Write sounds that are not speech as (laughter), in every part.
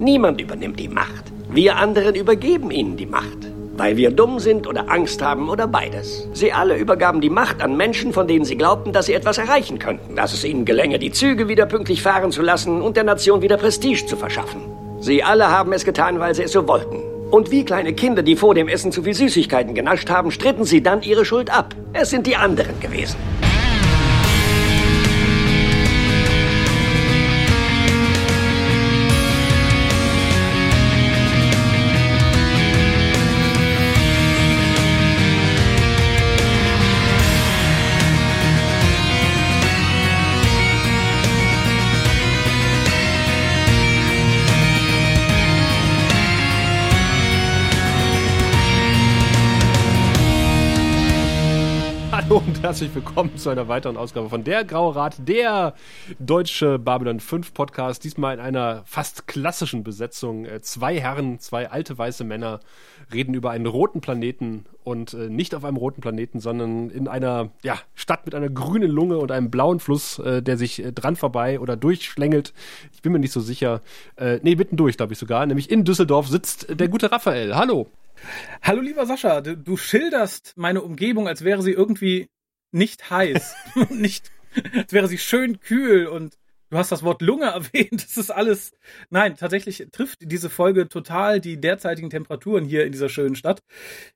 Niemand übernimmt die Macht. Wir anderen übergeben ihnen die Macht. Weil wir dumm sind oder Angst haben oder beides. Sie alle übergaben die Macht an Menschen, von denen sie glaubten, dass sie etwas erreichen könnten. Dass es ihnen gelänge, die Züge wieder pünktlich fahren zu lassen und der Nation wieder Prestige zu verschaffen. Sie alle haben es getan, weil sie es so wollten. Und wie kleine Kinder, die vor dem Essen zu viel Süßigkeiten genascht haben, stritten sie dann ihre Schuld ab. Es sind die anderen gewesen. Herzlich willkommen zu einer weiteren Ausgabe von Der Graue Rat, der deutsche Babylon 5 Podcast. Diesmal in einer fast klassischen Besetzung. Äh, zwei Herren, zwei alte weiße Männer reden über einen roten Planeten und äh, nicht auf einem roten Planeten, sondern in einer ja, Stadt mit einer grünen Lunge und einem blauen Fluss, äh, der sich dran vorbei oder durchschlängelt. Ich bin mir nicht so sicher. Äh, nee, mittendurch, glaube ich sogar. Nämlich in Düsseldorf sitzt der gute Raphael. Hallo. Hallo lieber Sascha, du, du, schilderst meine Umgebung, als wäre sie irgendwie nicht heiß, (laughs) nicht, als wäre sie schön kühl und du hast das Wort Lunge (laughs) erwähnt. Das ist alles. Nein, tatsächlich trifft diese Folge total die derzeitigen Temperaturen hier in dieser schönen Stadt.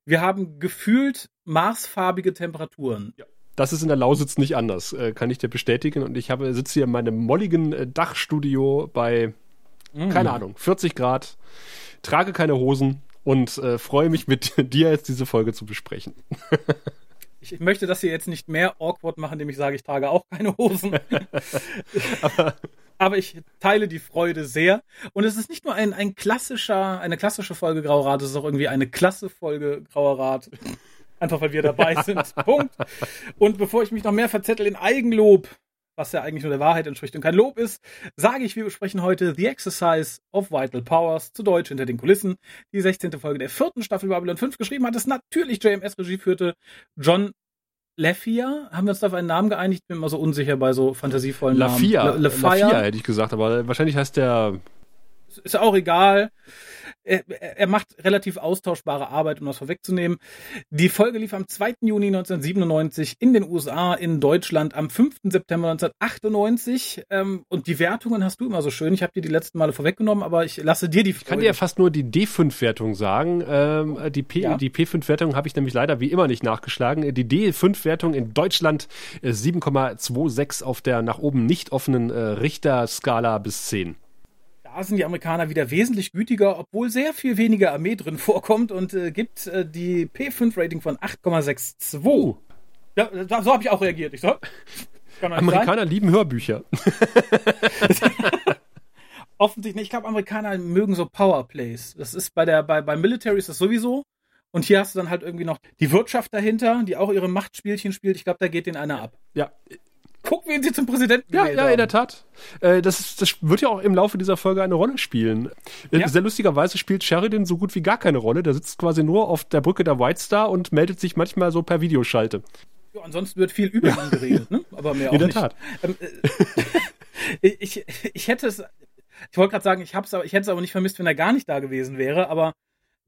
Wir haben gefühlt marsfarbige Temperaturen. Ja. Das ist in der Lausitz nicht anders, äh, kann ich dir bestätigen. Und ich habe, sitze hier in meinem molligen äh, Dachstudio bei, mm. keine Ahnung, 40 Grad, trage keine Hosen und äh, freue mich mit (laughs) dir jetzt diese Folge zu besprechen. Ich möchte das hier jetzt nicht mehr awkward machen, indem ich sage, ich trage auch keine Hosen. (laughs) aber, aber, ich teile die Freude sehr. Und es ist nicht nur ein, ein klassischer, eine klassische Folge Grauer Rat, es ist auch irgendwie eine klasse Folge Grauer Rat. Einfach weil wir dabei (laughs) sind. Punkt. Und bevor ich mich noch mehr verzettel in Eigenlob, was ja eigentlich nur der Wahrheit entspricht und kein Lob ist, sage ich, wir besprechen heute The Exercise of Vital Powers, zu Deutsch hinter den Kulissen, die 16. Folge der vierten Staffel Babylon 5. Geschrieben hat es natürlich JMS-Regie führte John Lafia, haben wir uns da auf einen Namen geeinigt? Bin immer so unsicher bei so fantasievollen Lafia. Namen. La Lafia hätte ich gesagt, aber wahrscheinlich heißt der. Ist auch egal er, er macht relativ austauschbare Arbeit, um das vorwegzunehmen. Die Folge lief am 2. Juni 1997 in den USA, in Deutschland am 5. September 1998. Ähm, und die Wertungen hast du immer so schön. Ich habe dir die letzten Male vorweggenommen, aber ich lasse dir die Freude. Ich kann dir ja fast nur die D5-Wertung sagen. Ähm, die, P, ja. die P5-Wertung habe ich nämlich leider wie immer nicht nachgeschlagen. Die D5-Wertung in Deutschland 7,26 auf der nach oben nicht offenen äh, Richterskala bis 10 da sind die Amerikaner wieder wesentlich gütiger, obwohl sehr viel weniger Armee drin vorkommt und äh, gibt äh, die P5-Rating von 8,62. Uh. Ja, so habe ich auch reagiert. Ich so, (laughs) Amerikaner sein? lieben Hörbücher. (laughs) (laughs) Offensichtlich, ich glaube, Amerikaner mögen so Powerplays. Das ist bei der, bei, bei Military ist das sowieso. Und hier hast du dann halt irgendwie noch die Wirtschaft dahinter, die auch ihre Machtspielchen spielt. Ich glaube, da geht den einer ab. Ja, guck, wen sie zum Präsidenten Ja, ja, haben. in der Tat. Äh, das, ist, das wird ja auch im Laufe dieser Folge eine Rolle spielen. Äh, ja. Sehr lustigerweise spielt Sheridan so gut wie gar keine Rolle. Der sitzt quasi nur auf der Brücke der White Star und meldet sich manchmal so per Videoschalte. Ja, ansonsten wird viel über ihn geredet, ne? Aber mehr (laughs) auch in der nicht. Tat. Ähm, äh, (laughs) ich, ich hätte es, ich wollte gerade sagen, ich, hab's, ich hätte es aber nicht vermisst, wenn er gar nicht da gewesen wäre, aber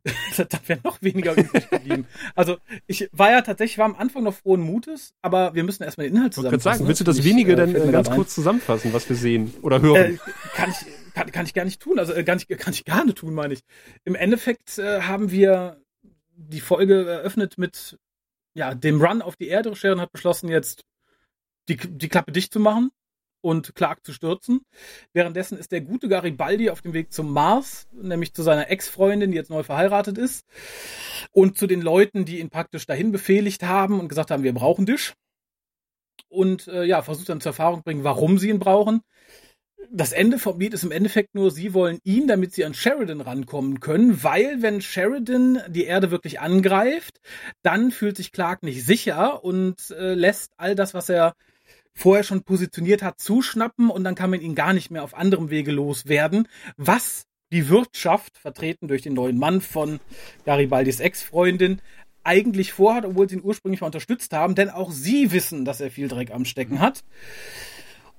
(laughs) da wäre noch weniger übrig geblieben. Also ich war ja tatsächlich, war am Anfang noch frohen Mutes, aber wir müssen erstmal den Inhalt zusammenfassen. Sagen, willst du das ich, wenige äh, dann ganz kurz zusammenfassen, was wir sehen oder hören? Äh, kann, ich, kann, kann ich gar nicht tun, also äh, gar nicht, kann ich gar nicht tun, meine ich. Im Endeffekt äh, haben wir die Folge eröffnet mit ja, dem Run auf die Erde. Sharon hat beschlossen, jetzt die, die Klappe dicht zu machen und Clark zu stürzen. Währenddessen ist der gute Garibaldi auf dem Weg zum Mars, nämlich zu seiner Ex-Freundin, die jetzt neu verheiratet ist, und zu den Leuten, die ihn praktisch dahin befehligt haben und gesagt haben, wir brauchen dich. Und äh, ja, versucht dann zur Erfahrung bringen, warum sie ihn brauchen. Das Ende vom Lied ist im Endeffekt nur, sie wollen ihn, damit sie an Sheridan rankommen können, weil wenn Sheridan die Erde wirklich angreift, dann fühlt sich Clark nicht sicher und äh, lässt all das, was er vorher schon positioniert hat, zuschnappen und dann kann man ihn gar nicht mehr auf anderem Wege loswerden, was die Wirtschaft, vertreten durch den neuen Mann von Garibaldis Ex-Freundin, eigentlich vorhat, obwohl sie ihn ursprünglich mal unterstützt haben, denn auch sie wissen, dass er viel Dreck am Stecken hat.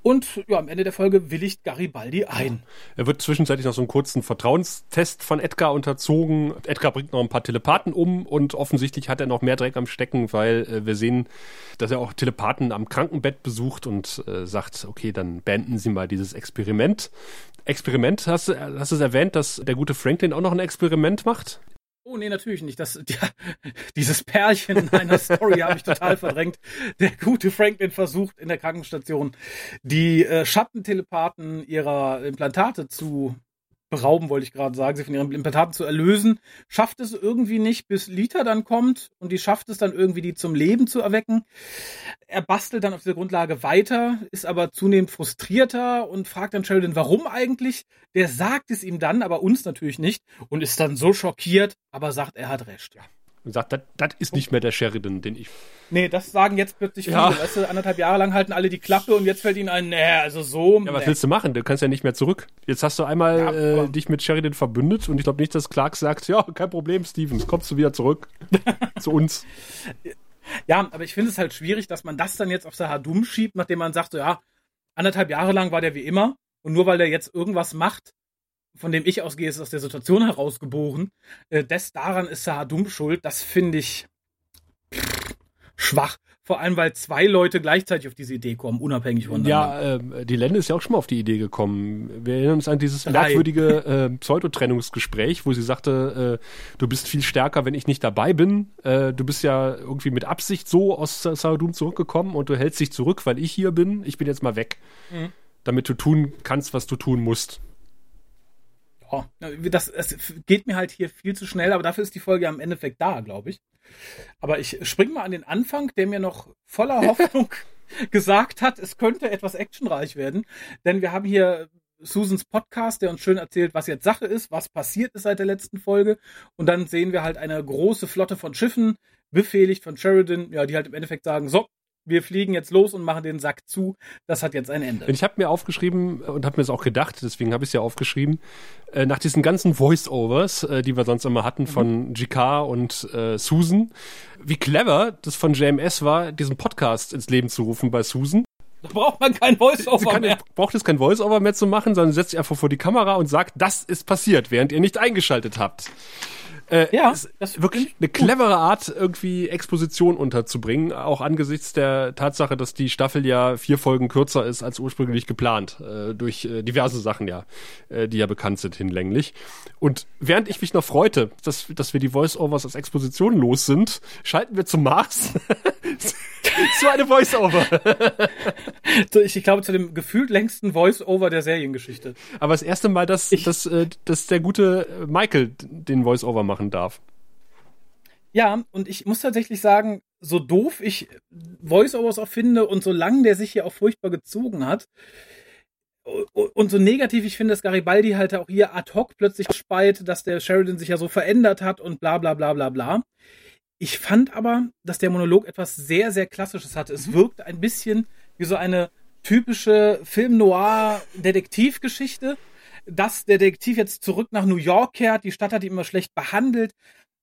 Und ja, am Ende der Folge willigt Garibaldi ein. Er wird zwischenzeitlich noch so einen kurzen Vertrauenstest von Edgar unterzogen. Edgar bringt noch ein paar Telepathen um und offensichtlich hat er noch mehr Dreck am Stecken, weil äh, wir sehen, dass er auch Telepathen am Krankenbett besucht und äh, sagt, okay, dann beenden Sie mal dieses Experiment. Experiment, hast du, hast du es erwähnt, dass der gute Franklin auch noch ein Experiment macht? Oh, nee, natürlich nicht. Das, (laughs) ja, dieses Pärchen in einer Story habe ich total verdrängt. Der gute Franklin versucht in der Krankenstation die äh, Schattentelepathen ihrer Implantate zu berauben, wollte ich gerade sagen, sie von ihren Implantaten zu erlösen, schafft es irgendwie nicht, bis Lita dann kommt und die schafft es dann irgendwie, die zum Leben zu erwecken. Er bastelt dann auf dieser Grundlage weiter, ist aber zunehmend frustrierter und fragt dann Sheldon, warum eigentlich? Der sagt es ihm dann, aber uns natürlich nicht und ist dann so schockiert, aber sagt, er hat recht. Ja und sagt, das ist nicht mehr der Sheridan, den ich. Nee, das sagen jetzt plötzlich viele. Ja. Weißt du, anderthalb Jahre lang halten alle die Klappe und jetzt fällt ihnen ein, nee, also so. Ja, was willst du machen? Du kannst ja nicht mehr zurück. Jetzt hast du einmal ja, äh, dich mit Sheridan verbündet und ich glaube nicht, dass Clark sagt, ja, kein Problem, Stevens, kommst du wieder zurück (laughs) zu uns. Ja, aber ich finde es halt schwierig, dass man das dann jetzt auf Sahadum schiebt, nachdem man sagt, so, ja, anderthalb Jahre lang war der wie immer und nur weil der jetzt irgendwas macht, von dem ich ausgehe, ist aus der Situation herausgeboren. Äh, des daran ist Sahadum schuld. Das finde ich schwach. Vor allem, weil zwei Leute gleich-zeitig auf diese Idee kommen, unabhängig voneinander. Ja, äh, die Lende ist ja auch schon mal auf die Idee gekommen. Wir erinnern uns an dieses merkwürdige (laughs) äh, Pseudotrennungsgespräch, wo sie sagte, äh, du bist viel stärker, wenn ich nicht dabei bin. Äh, du bist ja irgendwie mit Absicht so aus Sahadum zurückgekommen und du hältst dich zurück, weil ich hier bin. Ich bin jetzt mal weg. Mhm. Damit du tun kannst, was du tun musst oh, das, das geht mir halt hier viel zu schnell, aber dafür ist die Folge am Endeffekt da, glaube ich. Aber ich spring mal an den Anfang, der mir noch voller (laughs) Hoffnung gesagt hat, es könnte etwas actionreich werden. Denn wir haben hier Susans Podcast, der uns schön erzählt, was jetzt Sache ist, was passiert ist seit der letzten Folge. Und dann sehen wir halt eine große Flotte von Schiffen, befehligt von Sheridan, ja, die halt im Endeffekt sagen, so, wir fliegen jetzt los und machen den Sack zu. Das hat jetzt ein Ende. Ich habe mir aufgeschrieben und habe mir das auch gedacht, deswegen habe ich es ja aufgeschrieben, äh, nach diesen ganzen Voice-Overs, äh, die wir sonst immer hatten von mhm. GK und äh, Susan, wie clever das von JMS war, diesen Podcast ins Leben zu rufen bei Susan. Da braucht man kein Voice-Over mehr. Braucht es kein Voice-Over mehr zu machen, sondern setzt sich einfach vor die Kamera und sagt, das ist passiert, während ihr nicht eingeschaltet habt. Äh, ja, das wirklich eine clevere Art, irgendwie Exposition unterzubringen, auch angesichts der Tatsache, dass die Staffel ja vier Folgen kürzer ist als ursprünglich geplant, äh, durch äh, diverse Sachen ja, äh, die ja bekannt sind hinlänglich. Und während ich mich noch freute, dass, dass wir die Voice-Overs als Exposition los sind, schalten wir zum Mars. (laughs) zu einem Voice-Over. (laughs) ich glaube, zu dem gefühlt längsten Voice-Over der Seriengeschichte. Aber das erste Mal, dass, ich, dass, äh, dass der gute Michael den Voice-Over machen darf. Ja, und ich muss tatsächlich sagen, so doof ich Voice-Overs auch finde und solange der sich hier auch furchtbar gezogen hat, und so negativ ich finde, dass Garibaldi halt auch hier ad hoc plötzlich speit, dass der Sheridan sich ja so verändert hat und bla bla bla bla bla. Ich fand aber, dass der Monolog etwas sehr, sehr Klassisches hatte. Es mhm. wirkt ein bisschen wie so eine typische Film-Noir-Detektivgeschichte, dass der Detektiv jetzt zurück nach New York kehrt, die Stadt hat ihn immer schlecht behandelt.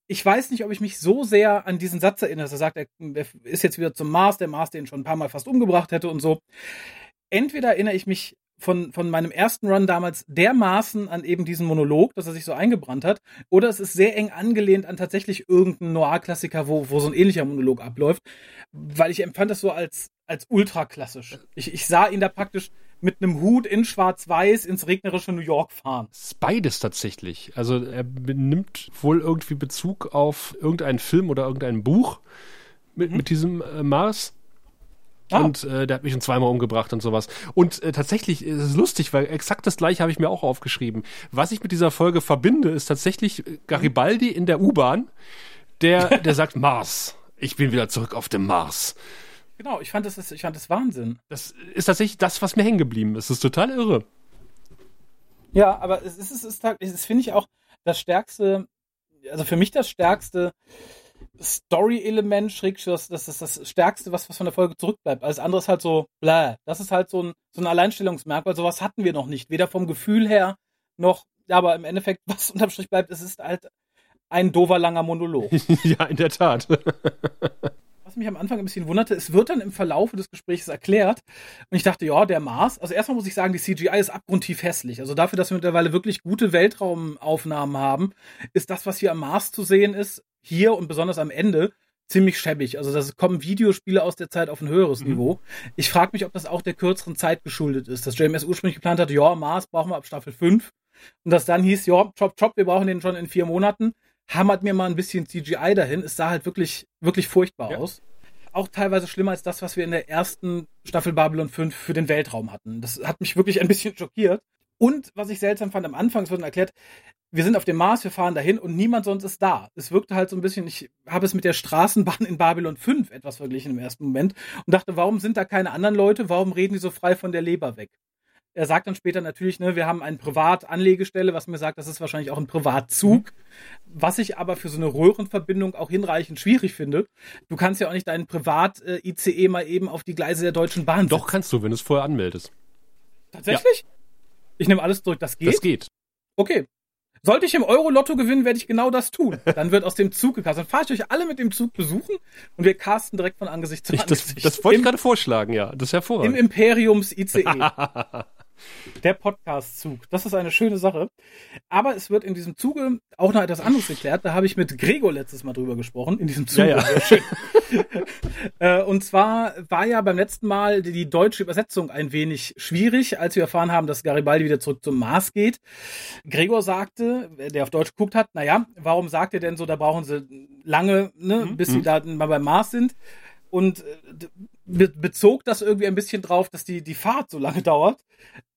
Ich weiß nicht, ob ich mich so sehr an diesen Satz erinnere, dass er sagt, er, er ist jetzt wieder zum Mars, der Mars, den schon ein paar Mal fast umgebracht hätte und so. Entweder erinnere ich mich von, von meinem ersten Run damals dermaßen an eben diesen Monolog, dass er sich so eingebrannt hat, oder es ist sehr eng angelehnt an tatsächlich irgendeinen Noir-Klassiker, wo, wo so ein ähnlicher Monolog abläuft, weil ich empfand das so als, als ultra klassisch. Ich, ich sah ihn da praktisch mit einem Hut in Schwarz-Weiß ins regnerische New York fahren. Beides tatsächlich. Also er nimmt wohl irgendwie Bezug auf irgendeinen Film oder irgendein Buch mit, mhm. mit diesem äh, Mars Ah. Und äh, der hat mich schon zweimal umgebracht und sowas. Und äh, tatsächlich ist es lustig, weil exakt das gleiche habe ich mir auch aufgeschrieben. Was ich mit dieser Folge verbinde, ist tatsächlich Garibaldi in der U-Bahn, der, (laughs) der sagt Mars. Ich bin wieder zurück auf dem Mars. Genau, ich fand das, ich fand das Wahnsinn. Das ist tatsächlich das, was mir hängen geblieben ist. Das ist total irre. Ja, aber es ist, es ist, es ist finde ich auch das stärkste, also für mich das stärkste Story-Element, das, das ist das Stärkste, was, was von der Folge zurückbleibt. Alles andere ist halt so, bläh. Das ist halt so ein, so ein Alleinstellungsmerkmal. Sowas hatten wir noch nicht. Weder vom Gefühl her noch, ja, aber im Endeffekt, was unterm Strich bleibt, es ist halt ein dover langer Monolog. (laughs) ja, in der Tat. was mich am Anfang ein bisschen wunderte, es wird dann im Verlauf des Gesprächs erklärt. Und ich dachte, ja, der Mars, also erstmal muss ich sagen, die CGI ist abgrundtief hässlich. Also dafür, dass wir mittlerweile wirklich gute Weltraumaufnahmen haben, ist das, was hier am Mars zu sehen ist, hier und besonders am Ende, ziemlich schäbig. Also das kommen Videospiele aus der Zeit auf ein höheres mhm. Niveau. Ich frage mich, ob das auch der kürzeren Zeit geschuldet ist, dass JMS ursprünglich geplant hat, ja, Mars brauchen wir ab Staffel 5. Und das dann hieß, ja, chop, chop, wir brauchen den schon in vier Monaten. Hammert mir mal ein bisschen CGI dahin. Es sah halt wirklich, wirklich furchtbar ja. aus. Auch teilweise schlimmer als das, was wir in der ersten Staffel Babylon 5 für den Weltraum hatten. Das hat mich wirklich ein bisschen schockiert. Und was ich seltsam fand, am Anfang, es wurde erklärt, wir sind auf dem Mars, wir fahren dahin und niemand sonst ist da. Es wirkte halt so ein bisschen, ich habe es mit der Straßenbahn in Babylon 5 etwas verglichen im ersten Moment und dachte, warum sind da keine anderen Leute? Warum reden die so frei von der Leber weg? Er sagt dann später natürlich, ne, wir haben eine Privatanlegestelle, was mir sagt, das ist wahrscheinlich auch ein Privatzug, was ich aber für so eine Röhrenverbindung auch hinreichend schwierig finde. Du kannst ja auch nicht deinen Privat-ICE mal eben auf die Gleise der Deutschen Bahn Doch kannst du, wenn du es vorher anmeldest. Tatsächlich? Ja. Ich nehme alles zurück, das geht? Das geht. Okay, sollte ich im Euro-Lotto gewinnen, werde ich genau das tun. Dann wird aus dem Zug gecastet. Dann fahre ich euch alle mit dem Zug besuchen und wir casten direkt von Angesicht zu Angesicht. Das, das wollte ich gerade vorschlagen, ja. Das ist hervorragend. Im Imperiums ICE. (laughs) Der Podcast-Zug. Das ist eine schöne Sache. Aber es wird in diesem Zuge auch noch etwas anderes geklärt. Da habe ich mit Gregor letztes Mal drüber gesprochen. In diesem Zuge. Ja, ja. schön. (laughs) Äh, und zwar war ja beim letzten Mal die deutsche Übersetzung ein wenig schwierig, als wir erfahren haben, dass Garibaldi wieder zurück zum Mars geht. Gregor sagte, der auf Deutsch geguckt hat, naja, warum sagt er denn so, da brauchen sie lange, ne, mhm. bis sie mhm. da mal beim Mars sind? Und bezog das irgendwie ein bisschen drauf, dass die, die Fahrt so lange (laughs) dauert.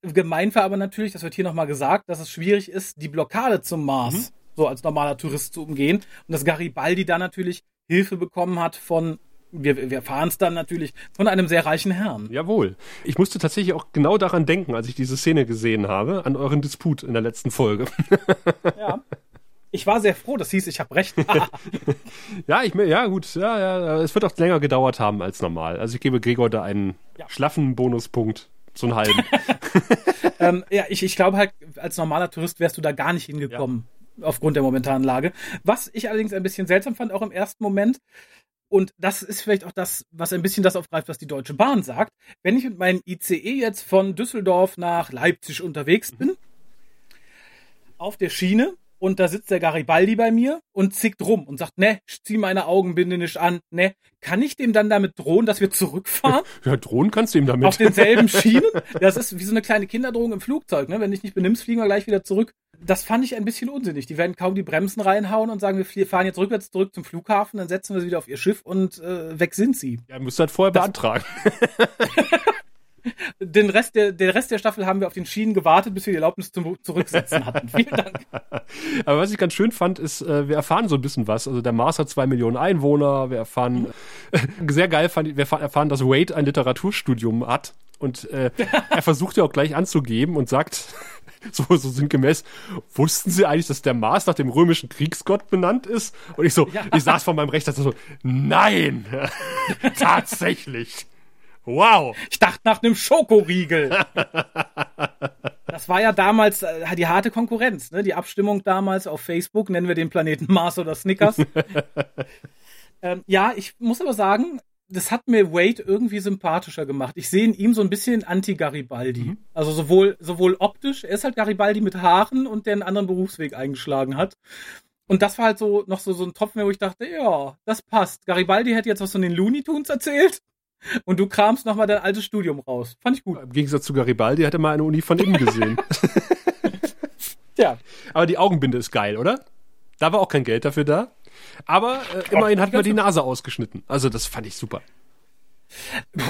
Gemeint war aber natürlich, das wird hier nochmal gesagt, dass es schwierig ist, die Blockade zum Mars mhm. so als normaler Tourist zu umgehen. Und dass Garibaldi da natürlich Hilfe bekommen hat von wir, wir erfahren es dann natürlich von einem sehr reichen Herrn. Jawohl. Ich musste tatsächlich auch genau daran denken, als ich diese Szene gesehen habe, an euren Disput in der letzten Folge. (laughs) Ja. Ich war sehr froh, das hieß, ich habe recht. (laughs) (laughs) ja, ich ja gut, ja, ja, es wird auch länger gedauert haben als normal. Also ich gebe Gregor da einen ja. schlaffen Bonuspunkt, so einen halben. (laughs) ähm, ja, ich, ich glaube halt, als normaler Tourist wärst du da gar nicht hingekommen. Ja. Aufgrund der momentanen Lage. Was ich allerdings ein bisschen seltsam fand, auch im ersten Moment, und das ist vielleicht auch das, was ein bisschen das aufgreift, was die Deutsche Bahn sagt. Wenn ich mit meinem ICE jetzt von Düsseldorf nach Leipzig unterwegs bin, mhm. auf der Schiene und da sitzt der Garibaldi bei mir und zickt rum und sagt, ne, ich zieh meine Augenbinde nicht an, ne, kann ich dem dann damit drohen, dass wir zurückfahren? (laughs) Ja, drohen kannst du ihm damit. Auf denselben (laughs) Schienen? Das ist wie so eine kleine Kinderdrohung im Flugzeug, ne? Wenn dich nicht benimmst, fliegen wir gleich wieder zurück. Das fand ich ein bisschen unsinnig. Die werden kaum die Bremsen reinhauen und sagen, wir fahren jetzt rückwärts zurück zum Flughafen, dann setzen wir sie wieder auf ihr Schiff und äh, weg sind sie. Ja, müsst halt vorher das beantragen. (laughs) den Rest der, den Rest der Staffel haben wir auf den Schienen gewartet, bis wir die Erlaubnis zum Zurücksetzen hatten. Vielen Dank. (laughs) Aber was ich ganz schön fand, ist, äh, wir erfahren so ein bisschen was. Also der Mars hat zwei Millionen Einwohner. Wir erfahren, (laughs) sehr geil fand ich, wir erfahren, dass Wade ein Literaturstudium hat. Und äh, (laughs) er versucht ja auch gleich anzugeben und sagt, so, so sinngemäß, wussten Sie eigentlich, dass der Mars nach dem römischen Kriegsgott benannt ist? Und ich so, ja. ich saß vor meinem Rechter so, nein, tatsächlich. Wow. Ich dachte nach einem Schokoriegel. (laughs) das war ja damals äh, die harte Konkurrenz, ne? Die Abstimmung damals auf Facebook, nennen wir den Planeten Mars oder Snickers. (laughs) ähm, ja, ich muss aber sagen, das hat mir Wade irgendwie sympathischer gemacht. Ich sehe in ihm so ein bisschen Anti-Garibaldi. Mhm. Also sowohl, sowohl optisch, er ist halt Garibaldi mit Haaren und der einen anderen Berufsweg eingeschlagen hat. Und das war halt so noch so, so ein Tropfen, wo ich dachte, ja, das passt. Garibaldi hätte jetzt was von den Looney Tunes erzählt. Und du kramst nochmal dein altes Studium raus. Fand ich gut. Im Gegensatz zu Garibaldi hat er mal eine Uni von innen gesehen. (laughs) ja. Aber die Augenbinde ist geil, oder? Da war auch kein Geld dafür da. Aber äh, immerhin hat man die Nase ausgeschnitten. Also das fand ich super.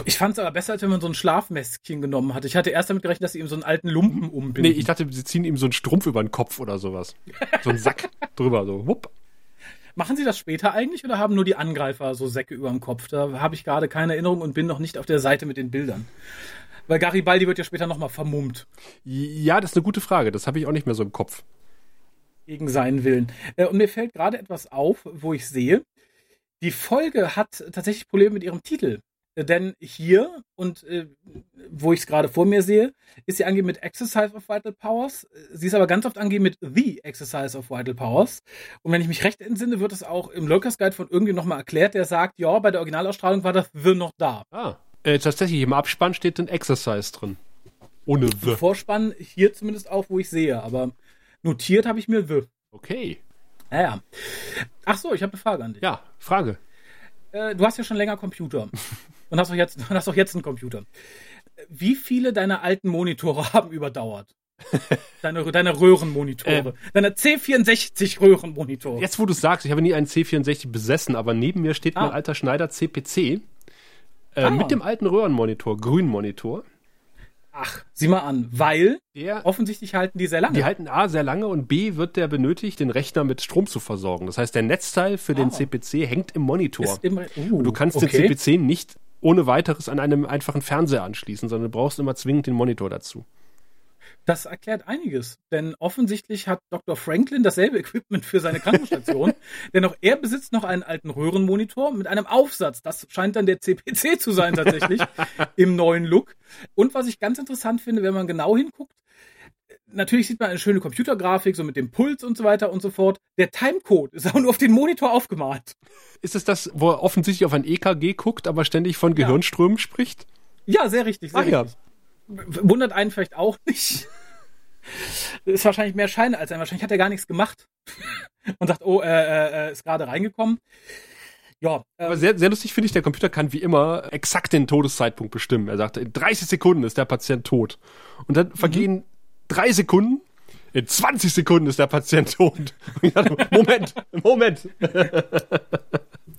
Ich fand es aber besser, als wenn man so ein Schlafmäskchen genommen hat. Ich hatte erst damit gerechnet, dass sie ihm so einen alten Lumpen umbinden. Nee, ich dachte, sie ziehen ihm so einen Strumpf über den Kopf oder sowas. So einen Sack (laughs) drüber, so wupp. Machen Sie das später eigentlich oder haben nur die Angreifer so Säcke über dem Kopf? Da habe ich gerade keine Erinnerung und bin noch nicht auf der Seite mit den Bildern. Weil Garibaldi wird ja später nochmal vermummt. Ja, das ist eine gute Frage. Das habe ich auch nicht mehr so im Kopf. Gegen seinen Willen. Äh, und mir fällt gerade etwas auf, wo ich sehe, die Folge hat tatsächlich Probleme mit ihrem Titel. Äh, denn hier und äh, wo ich es gerade vor mir sehe, ist sie angegeben mit Exercise of Vital Powers. Sie ist aber ganz oft angegeben mit The Exercise of Vital Powers. Und wenn ich mich recht entsinne, wird es auch im Lurkers Guide von irgendwie nochmal erklärt, der sagt, ja, bei der Originalausstrahlung war das The noch da. Ah, äh, tatsächlich, im Abspann steht ein Exercise drin. Ohne The. Vorspann hier zumindest auch, wo ich sehe, aber notiert habe ich mir The. Okay. Naja. Ach so, ich habe eine Frage an dich. Ja, Frage. Äh, du hast ja schon länger Computer (laughs) und hast auch jetzt, (laughs) und hast auch jetzt einen Computer. Wie viele deiner alten Monitore (laughs) haben überdauert? Deine, deine Röhrenmonitore. Ähm. deine C64-Röhrenmonitore. Jetzt, wo du sagst, ich habe nie einen C64 besessen, aber neben mir steht Ah. mein alter Schneider CPC äh, Ah. mit dem alten Röhrenmonitor, Grünmonitor. Ach, sieh mal an, weil Der, offensichtlich halten die sehr lange. die halten A sehr lange und B wird der benötigt, den Rechner mit Strom zu versorgen. Das heißt, der Netzteil für den Ah. CPC hängt im Monitor. Ist im, uh, Und du kannst okay. den CPC nicht ohne weiteres an einem einfachen Fernseher anschließen, sondern du brauchst immer zwingend den Monitor dazu. Das erklärt einiges, denn offensichtlich hat Dr. Franklin dasselbe (laughs) Equipment für seine Krankenstation, (laughs) denn auch er besitzt noch einen alten Röhrenmonitor mit einem Aufsatz. Das scheint dann der CPC zu sein tatsächlich (laughs) im neuen Look. Und was ich ganz interessant finde, wenn man genau hinguckt, natürlich sieht man eine schöne Computergrafik, so mit dem Puls und so weiter und so fort. Der Timecode ist (laughs) auch nur auf den Monitor aufgemalt. Ist es das, wo er offensichtlich auf ein EKG guckt, aber ständig von Gehirnströmen spricht? Ja, sehr richtig. Sehr ja. richtig. Wundert einen vielleicht auch nicht. (laughs) Ist wahrscheinlich mehr Schein als ein. Wahrscheinlich hat er gar nichts gemacht. (laughs) Und sagt, oh, äh, äh, äh, ist gerade reingekommen. Ja, Aber ähm, sehr, sehr lustig finde ich, der Computer kann wie immer exakt den Todeszeitpunkt bestimmen. Er sagt, in 30 Sekunden ist der Patient tot. Und dann vergehen drei Sekunden. In 20 Sekunden ist der Patient tot. Moment, Moment.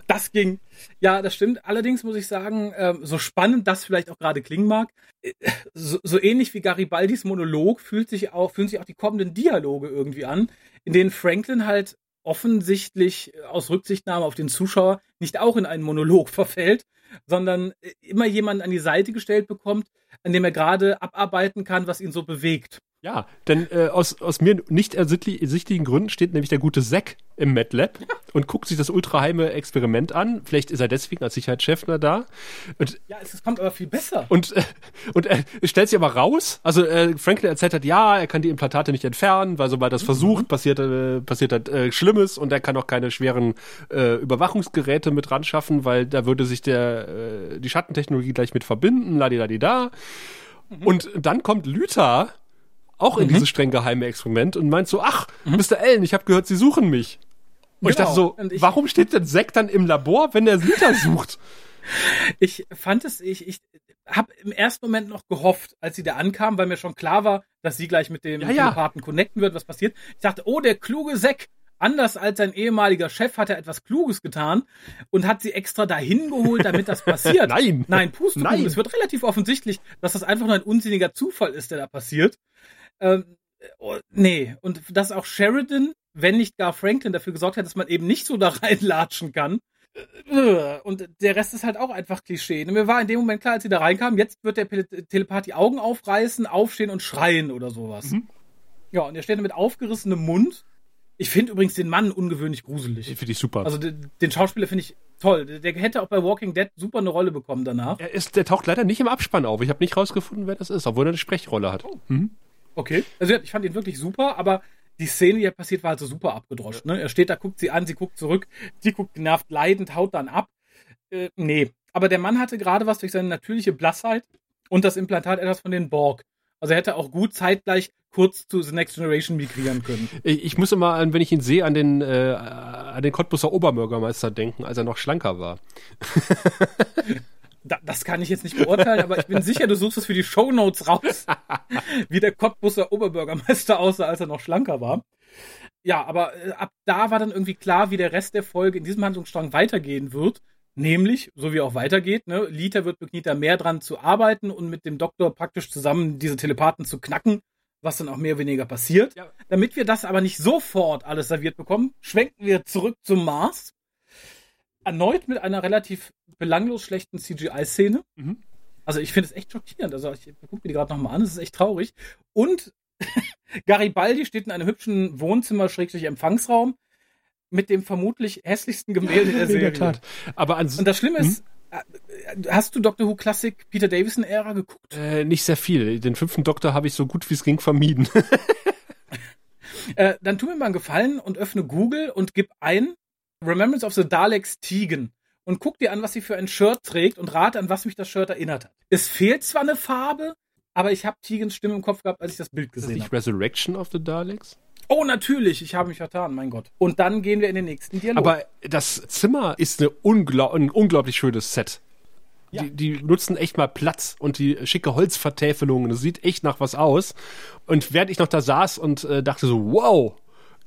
das ging. Ja, das stimmt. Allerdings muss ich sagen, ähm, so spannend das vielleicht auch gerade klingen mag, äh, so, so ähnlich wie Garibaldis Monolog fühlt sich auch, fühlen sich auch die kommenden Dialoge irgendwie an, in denen Franklin halt offensichtlich äh, aus Rücksichtnahme auf den Zuschauer nicht auch in einen Monolog (laughs) verfällt, sondern äh, immer jemanden an die Seite gestellt bekommt, an dem er gerade abarbeiten kann, was ihn so bewegt. Ja, denn äh, aus, aus mir nicht ersichtlichen Gründen steht nämlich der gute Zack im MATLAB (laughs) und guckt sich das ultraheime Experiment an. Vielleicht ist er deswegen als Sicherheitschef nur da. Und Ja, es, es kommt aber viel besser. Und, äh, und äh, es stellt sich aber raus, also äh, Franklin erzählt hat, ja, er kann die Implantate nicht entfernen, weil sobald er das versucht, passiert, äh, passiert halt äh, Schlimmes und er kann auch keine schweren äh, Überwachungsgeräte mit ran schaffen, weil da würde sich der äh, die Schattentechnologie gleich mit verbinden, ladidadida. Und dann kommt Lüther auch in dieses streng geheime Experiment und meint so, ach, Mr. Allen, ich habe gehört, Sie suchen mich. Und ich Genau. dachte so, Und ich- warum steht denn Zack dann im Labor, wenn er Lüther sucht? Ich fand es, ich, ich habe im ersten Moment noch gehofft, als sie da ankam, weil mir schon klar war, dass sie gleich mit dem Ja, ja. Connecten wird, was passiert. Ich dachte, oh, der kluge Zack. Anders als sein ehemaliger Chef hat er etwas Kluges getan und hat sie extra dahin geholt, damit das passiert. (laughs) Nein. Nein, Pustekuchen. Nein. Es wird relativ offensichtlich, dass das einfach nur ein unsinniger Zufall ist, der da passiert. Ähm, oh, nee, und dass auch Sheridan, wenn nicht gar Franklin, dafür gesorgt hat, dass man eben nicht so da (laughs) reinlatschen kann. Und der Rest ist halt auch einfach Klischee. Und Mir war in dem Moment klar, als sie da reinkam, jetzt wird der Telepath die Augen aufreißen, aufstehen und schreien oder sowas. Mhm. Ja, und er steht da mit aufgerissenem Mund. Ich finde übrigens den Mann ungewöhnlich gruselig. Finde ich super. Also den, den Schauspieler finde ich toll. Der, der hätte auch bei Walking Dead super eine Rolle bekommen danach. Er ist, der taucht leider nicht im Abspann auf. Ich habe nicht rausgefunden, wer das ist, obwohl er eine Sprechrolle hat. Mhm. Okay. Also ich fand ihn wirklich super, aber die Szene, die ja passiert, war halt so super abgedroscht. Ne? Er steht da, guckt sie an, sie guckt zurück, sie guckt genervt leidend, haut dann ab. Äh, nee. Aber der Mann hatte gerade was durch seine natürliche Blassheit und das Implantat etwas von den Borg. Also er hätte auch gut zeitgleich kurz zu The Next Generation migrieren können. Ich, ich muss immer, an, wenn ich ihn sehe, an den, äh, an den Cottbusser Oberbürgermeister denken, als er noch schlanker war. Da, das kann ich jetzt nicht beurteilen, aber ich bin sicher, du suchst es für die Shownotes raus, (laughs) wie der Cottbusser Oberbürgermeister aussah, als er noch schlanker war. Ja, aber äh, ab da war dann irgendwie klar, wie der Rest der Folge in diesem Handlungsstrang weitergehen wird. Nämlich, so wie auch weitergeht, ne, Lita wird mit Nita mehr dran zu arbeiten und mit dem Doktor praktisch zusammen diese Telepathen zu knacken, was dann auch mehr oder weniger passiert. Ja. Damit wir das aber nicht sofort alles serviert bekommen, schwenken wir zurück zum Mars. Erneut mit einer relativ belanglos schlechten CGI-Szene. Mhm. Also ich finde es echt schockierend. Also ich gucke mir die gerade nochmal an, es ist echt traurig. Und (laughs) Garibaldi steht in einem hübschen Wohnzimmer-Empfangsraum mit dem vermutlich hässlichsten Gemälde der In Serie. der Tat. Aber Und das Schlimme ist, Hast du Doctor Who Classic Peter Davison Ära geguckt? Äh, nicht sehr viel. Den fünften Doktor habe ich so gut wie es ging vermieden. (laughs) äh, dann tu mir mal einen Gefallen und öffne Google und gib ein Remembrance of the Daleks Tegan und guck dir an, was sie für ein Shirt trägt und rate an, was mich das Shirt erinnert hat. Es fehlt zwar eine Farbe, aber ich habe Tegans Stimme im Kopf gehabt, als ich das Bild gesehen habe. Ist das nicht Resurrection of the Daleks? Oh, natürlich, ich habe mich vertan, mein Gott. Und dann gehen wir in den nächsten Dialog. Aber das Zimmer ist eine unglaub ein unglaublich schönes Set. Ja. Die, die, nutzen echt mal Platz und die schicke Holzvertäfelungen. Das sieht echt nach was aus. Und während ich noch da saß und äh, dachte so, wow,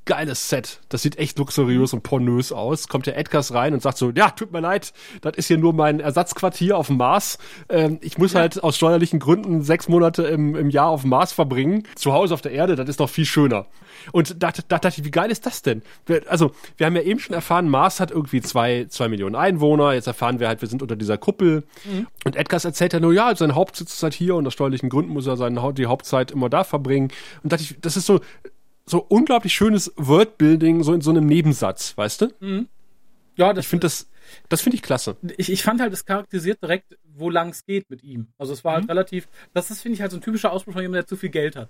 geiles Set. Das sieht echt luxuriös und pornös aus. Kommt der Edgars rein und sagt so, ja, tut mir leid, das ist hier nur mein Ersatzquartier auf dem Mars. Ähm, ich muss ja. halt aus steuerlichen Gründen sechs Monate im, im Jahr auf dem Mars verbringen. Zu Hause auf der Erde, das ist doch viel schöner. Und da, da dachte ich, wie geil ist das denn? Wir, also, wir haben ja eben schon erfahren, Mars hat irgendwie zwei, zwei Millionen Einwohner. Jetzt erfahren wir halt, wir sind unter dieser Kuppel. Mhm. Und Edgars erzählt ja nur, ja, sein Hauptsitz ist halt hier und aus steuerlichen Gründen muss er seine, die Hauptzeit immer da verbringen. Und dachte ich, das ist so, so unglaublich schönes Wordbuilding so in so einem Nebensatz, weißt du? Mhm. Ja, das, ich finde das, das finde ich klasse. Ich, ich fand halt, es charakterisiert direkt, wo lang es geht mit ihm. Also es war halt mhm. relativ, das ist, finde ich, halt so ein typischer Ausspruch von jemandem, der zu viel Geld hat.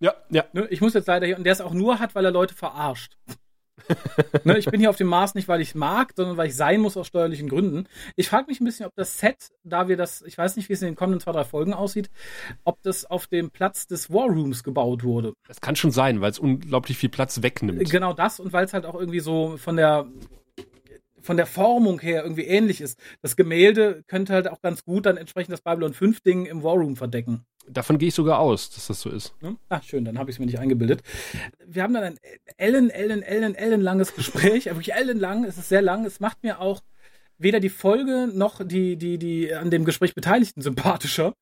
Ja, ja. Ne, ich muss jetzt leider hier, und der es auch nur hat, weil er Leute verarscht ne, ich bin hier auf dem Mars nicht, weil ich mag, sondern weil ich sein muss aus steuerlichen Gründen. Ich frage mich ein bisschen, ob das Set, da wir das, ich weiß nicht, wie es in den kommenden zwei, drei Folgen aussieht, ob das auf dem Platz des War Rooms gebaut wurde. Das kann schon sein, weil es unglaublich viel Platz wegnimmt. Genau das und weil es halt auch irgendwie so von der von der Formung her irgendwie ähnlich ist. Das Gemälde könnte halt auch ganz gut dann entsprechend das Babylon 5 Ding im War Room verdecken. Davon gehe ich sogar aus, dass das so ist. Hm? Ach, schön, dann habe ich es mir nicht eingebildet. Wir haben dann ein ellen, ellen, ellen, ellen langes Gespräch, wirklich ellenlang, es ist sehr lang, es macht mir auch weder die Folge noch die, die, die an dem Gespräch Beteiligten sympathischer,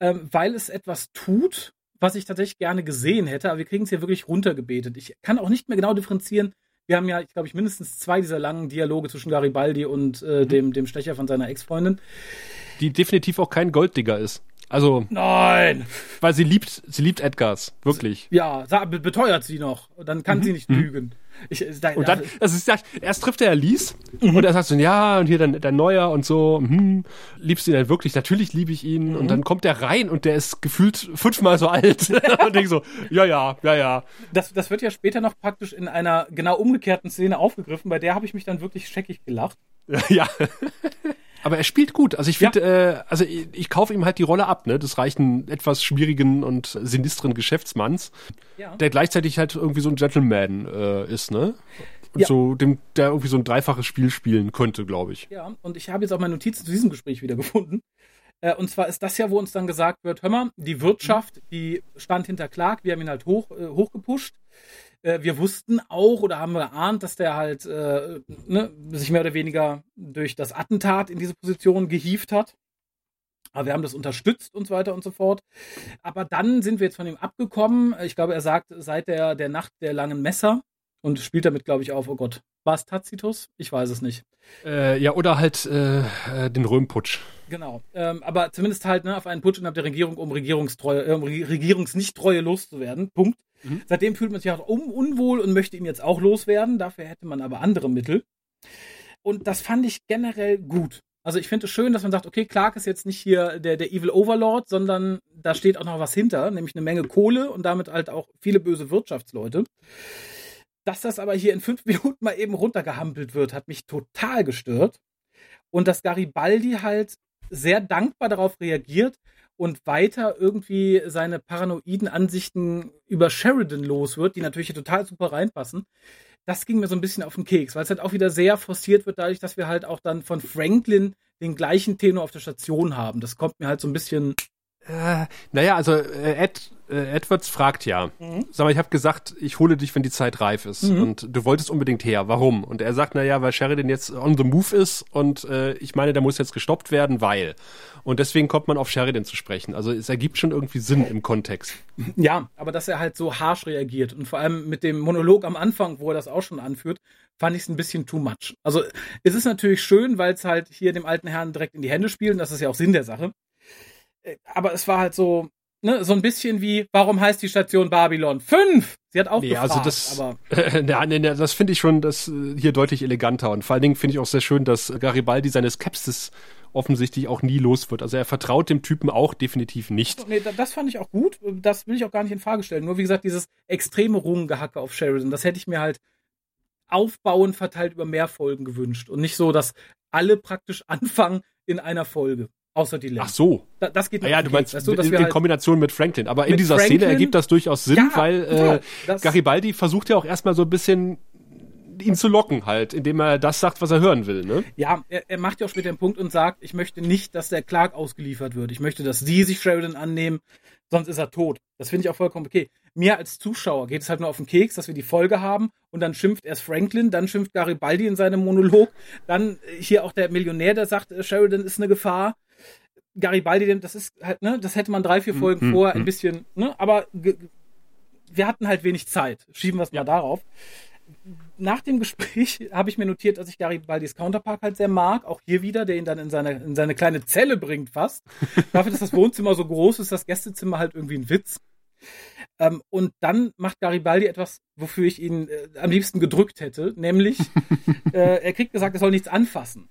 ähm, weil es etwas tut, was ich tatsächlich gerne gesehen hätte, aber wir kriegen es hier wirklich runtergebetet. Ich kann auch nicht mehr genau differenzieren. Wir haben ja, ich glaube ich, mindestens zwei dieser langen Dialoge zwischen Garibaldi und äh, mhm. dem, dem Stecher von seiner Ex-Freundin. Die definitiv auch kein Golddigger ist. Also. Nein! Weil sie liebt, sie liebt Edgars. Wirklich. Ja, beteuert sie noch. Dann kann mhm. sie nicht mhm. lügen. Ich, da, und dann, das ist, erst trifft er Lies mhm. und er sagt so, ja, und hier dann der Neuer und so, hm, liebst du ihn denn wirklich? Natürlich liebe ich ihn. Mhm. Und dann kommt er rein und der ist gefühlt fünfmal so alt. (laughs) (laughs) und denkt so, ja, ja, ja, ja. Das, das wird ja später noch praktisch in einer genau umgekehrten Szene aufgegriffen, bei der habe ich mich dann wirklich scheckig gelacht. (laughs) ja. Aber er spielt gut. Also ich finde, ja. äh, also ich, ich kaufe ihm halt die Rolle ab, ne? Des reichen, etwas schwierigen und sinistren Geschäftsmanns, ja. der gleichzeitig halt irgendwie so ein Gentleman äh, ist, ne? Und ja. so, dem, der irgendwie so ein dreifaches Spiel spielen könnte, glaube ich. Ja, und ich habe jetzt auch meine Notizen zu diesem Gespräch wieder gefunden. Äh, und zwar ist das ja, wo uns dann gesagt wird, hör mal, die Wirtschaft, die stand hinter Clark, wir haben ihn halt hoch, äh, hochgepusht. Äh, wir wussten auch oder haben geahnt, dass der halt äh, ne, sich mehr oder weniger durch das Attentat in diese Position gehievt hat. Aber wir haben das unterstützt und so weiter und so fort. Aber dann sind wir jetzt von ihm abgekommen. Ich glaube, er sagt, seit der, der Nacht der langen Messer und spielt damit, glaube ich, auf, oh Gott, war es Tacitus? Ich weiß es nicht. Äh, ja, oder halt äh, äh den Röhmputsch. Genau. Ähm, aber zumindest halt ne, auf einen Putsch innerhalb der Regierung, um Regierungstreue, äh, Regierungsnichttreue loszuwerden. Punkt. Mhm. Seitdem fühlt man sich auch un unwohl und möchte ihn jetzt auch loswerden. Dafür hätte man aber andere Mittel. Und das fand ich generell gut. Also ich finde es schön, dass man sagt, okay, Clark ist jetzt nicht hier der, der Evil Overlord, sondern da steht auch noch was hinter, nämlich eine Menge Kohle und damit halt auch viele böse Wirtschaftsleute. Dass das aber hier in fünf (laughs) Minuten mal eben runtergehampelt wird, hat mich total gestört. Und dass Garibaldi halt sehr dankbar darauf reagiert und weiter irgendwie seine paranoiden Ansichten über Sheridan los wird, die natürlich total super reinpassen. Das ging mir so ein bisschen auf den Keks, weil es halt auch wieder sehr forciert wird, dadurch, dass wir halt auch dann von Franklin den gleichen Tenor auf der Station haben. Das kommt mir halt so ein bisschen. Äh, naja, also äh, Ed äh, Edwards fragt ja, mhm. sag mal, ich habe gesagt, ich hole dich, wenn die Zeit reif ist. Mhm. Und du wolltest unbedingt her. Warum? Und er sagt, naja, weil Sheridan jetzt on the move ist und äh, ich meine, der muss jetzt gestoppt werden, weil. Und deswegen kommt man auf Sheridan zu sprechen. Also es ergibt schon irgendwie Sinn im Kontext. Ja, aber dass er halt so harsh reagiert und vor allem mit dem Monolog am Anfang, wo er das auch schon anführt, fand ich es ein bisschen too much. Also es ist natürlich schön, weil es halt hier dem alten Herrn direkt in die Hände spielt und das ist ja auch Sinn der Sache. Äh, aber es war halt so, ne, so ein bisschen wie, warum heißt die Station Babylon 5? Sie hat auch Nee, gefragt, also das, aber äh, nee, nee, das finde ich schon das äh, hier deutlich eleganter. Und vor allen Dingen finde ich auch sehr schön, dass Garibaldi seine Skepsis offensichtlich auch nie los wird. Also er vertraut dem Typen auch definitiv nicht. nee, da- das fand ich auch gut. Das will ich auch gar nicht in Frage stellen. Nur wie gesagt, dieses extreme Rungengehacke auf Sheridan, das hätte ich mir halt aufbauend verteilt über mehr Folgen gewünscht. Und nicht so, dass alle praktisch (laughs) anfangen in einer Folge. Außer die Ach Länge. so. Da, das geht Ah ja, du meinst weißt du, in, in halt, Kombination mit Franklin. Aber in dieser Franklin? Szene ergibt das durchaus Sinn, Ja, weil äh, Garibaldi versucht ja auch erstmal so ein bisschen ihn zu locken halt, indem er das sagt, was er hören will. Ne? Ja, er, er macht ja auch später den Punkt und sagt, ich möchte nicht, dass der Clark ausgeliefert wird. Ich möchte, dass sie sich Sheridan annehmen, sonst ist er tot. Das finde ich auch vollkommen okay. Mir als Zuschauer geht es halt nur auf den Keks, dass wir die Folge haben und dann schimpft erst Franklin, dann schimpft Garibaldi in seinem Monolog, dann hier auch der Millionär, der sagt, äh, Sheridan ist eine Gefahr. Garibaldi, das ist halt, ne, das hätte man drei, vier Folgen mm, vorher mm. ein bisschen, ne, aber wir hatten halt wenig Zeit. Schieben wir es mal darauf nach dem Gespräch (laughs) habe ich mir notiert, dass ich Garibaldis Counterpart halt sehr mag. Auch hier wieder, der ihn dann in seine, in seine kleine Zelle bringt fast. (laughs) Dafür, dass das Wohnzimmer so groß ist, das Gästezimmer halt irgendwie ein Witz. Ähm, und dann macht Garibaldi etwas, wofür ich ihn äh, am liebsten gedrückt hätte, nämlich (laughs) äh, er kriegt gesagt, er soll nichts anfassen.